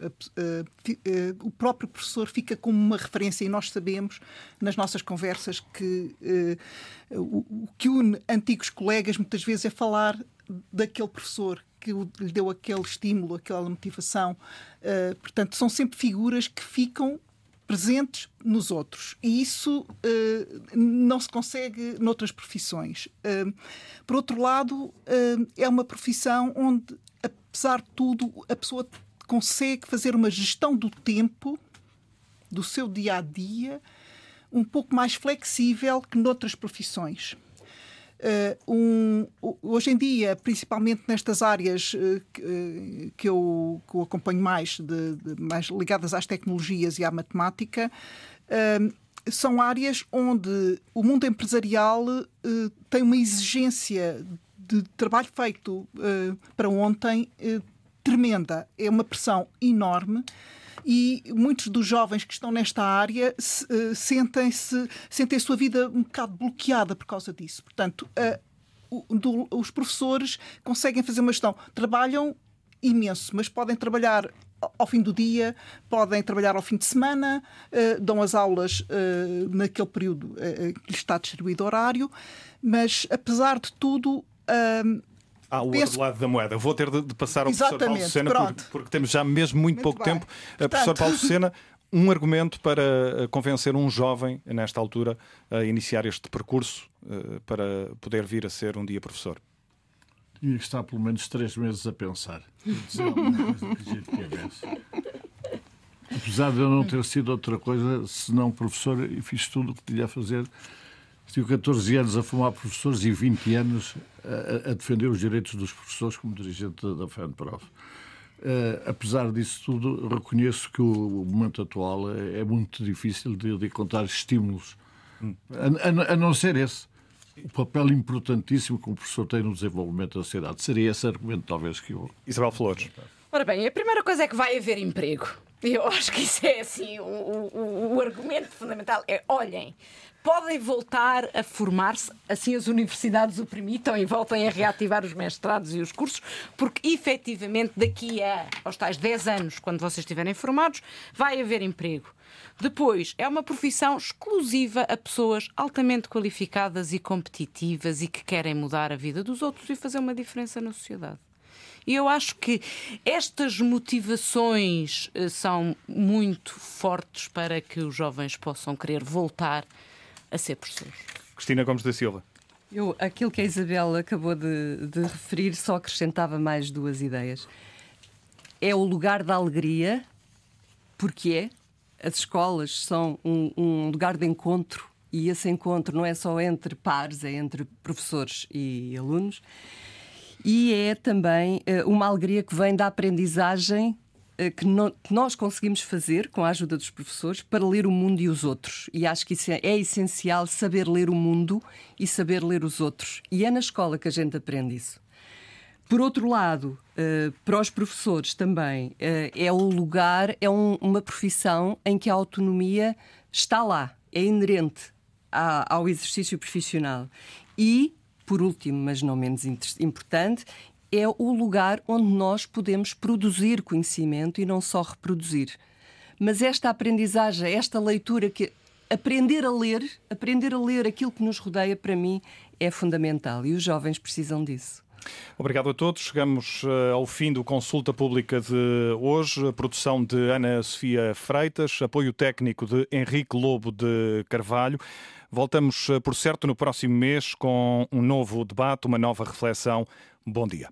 O próprio professor fica como uma referência e nós sabemos nas nossas conversas que o, o, que une antigos colegas muitas vezes é falar daquele professor que lhe deu aquele estímulo, aquela motivação. portanto, são sempre figuras que ficam presentes nos outros. E isso uh, não se consegue noutras profissões. Uh, por outro lado, uh, é uma profissão onde, apesar de tudo, a pessoa consegue fazer uma gestão do tempo, do seu dia a dia, um pouco mais flexível que noutras profissões. Uh, um, hoje em dia, principalmente nestas áreas uh, que, que, eu, que, eu, acompanho mais, de, de, mais ligadas às tecnologias e à matemática, uh, são áreas onde o mundo empresarial tem uma exigência de trabalho feito para ontem tremenda. É uma pressão enorme e muitos dos jovens que estão nesta área se, uh, sentem-se sentem a sua vida um bocado bloqueada por causa disso. Portanto, uh, o, do, os professores conseguem fazer uma gestão. Trabalham imenso, mas podem trabalhar ao fim do dia, podem trabalhar ao fim de semana, uh, dão as aulas uh, naquele período uh, que lhes está distribuído horário, mas apesar de tudo, Há o outro lado da moeda. Vou ter de, de passar ao Exatamente, professor Paulo Sena, porque, porque, temos já mesmo muito, muito pouco bem. tempo. Portanto... Professor Paulo <laughs> Sena, um argumento para eh, convencer um jovem, nesta altura, a iniciar este percurso para poder vir a ser um dia professor? Tinha que estar pelo menos três meses a pensar. Apesar de eu não ter sido outra coisa senão professor, e fiz tudo o que tinha a fazer Tive 14 anos a formar professores e 20 anos a, a defender os direitos dos professores como dirigente da FENPROF. Uh, apesar disso tudo, reconheço que o, o momento atual é, é, muito difícil de, de encontrar estímulos, hum. a, a, a, não ser esse. O papel importantíssimo que o professor tem no desenvolvimento da sociedade. Seria esse argumento, talvez, que eu. Isabel Flores. Ora bem, a primeira coisa é que vai haver emprego. Eu acho que isso é assim, o, o, o argumento fundamental é olhem, podem voltar a formar-se, assim as universidades o permitam e voltem a reativar os mestrados e os cursos, porque efetivamente daqui a aos tais 10 anos, quando vocês estiverem formados, vai haver emprego. Depois, é uma profissão exclusiva a pessoas altamente qualificadas e competitivas e que querem mudar a vida dos outros e fazer uma diferença na sociedade. E eu acho que estas motivações eh, são muito fortes para que os jovens possam querer voltar a ser professores. Cristina Gomes da Silva. Eu, aquilo que a Isabel acabou de, de referir, só acrescentava mais duas ideias. É o lugar da alegria, porque é. As escolas são um, um lugar de encontro e esse encontro não é só entre pares, é entre professores e alunos. E é também uh, uma alegria que vem da aprendizagem eh, que, nós conseguimos fazer com a ajuda dos professores para ler o mundo e os outros. E acho que isso é, é essencial saber ler o mundo e saber ler os outros. E é na escola que a gente aprende isso. Por outro lado, uh, para os professores também, é um lugar, é um, uma profissão em que a autonomia está lá, é inerente ao exercício profissional. E, por último, mas não menos importante, é o lugar onde nós podemos produzir conhecimento e não só reproduzir. Mas esta aprendizagem, esta leitura que aprender a ler, aprender a ler aquilo que nos rodeia para mim é fundamental e os jovens precisam disso. Obrigado a todos. Chegamos uh, ao fim do Consulta Pública de hoje. A produção de Ana Sofia Freitas, apoio técnico de Henrique Lobo de Carvalho. Voltamos, uh, por certo, no próximo mês com um novo debate, uma nova reflexão. Bom dia.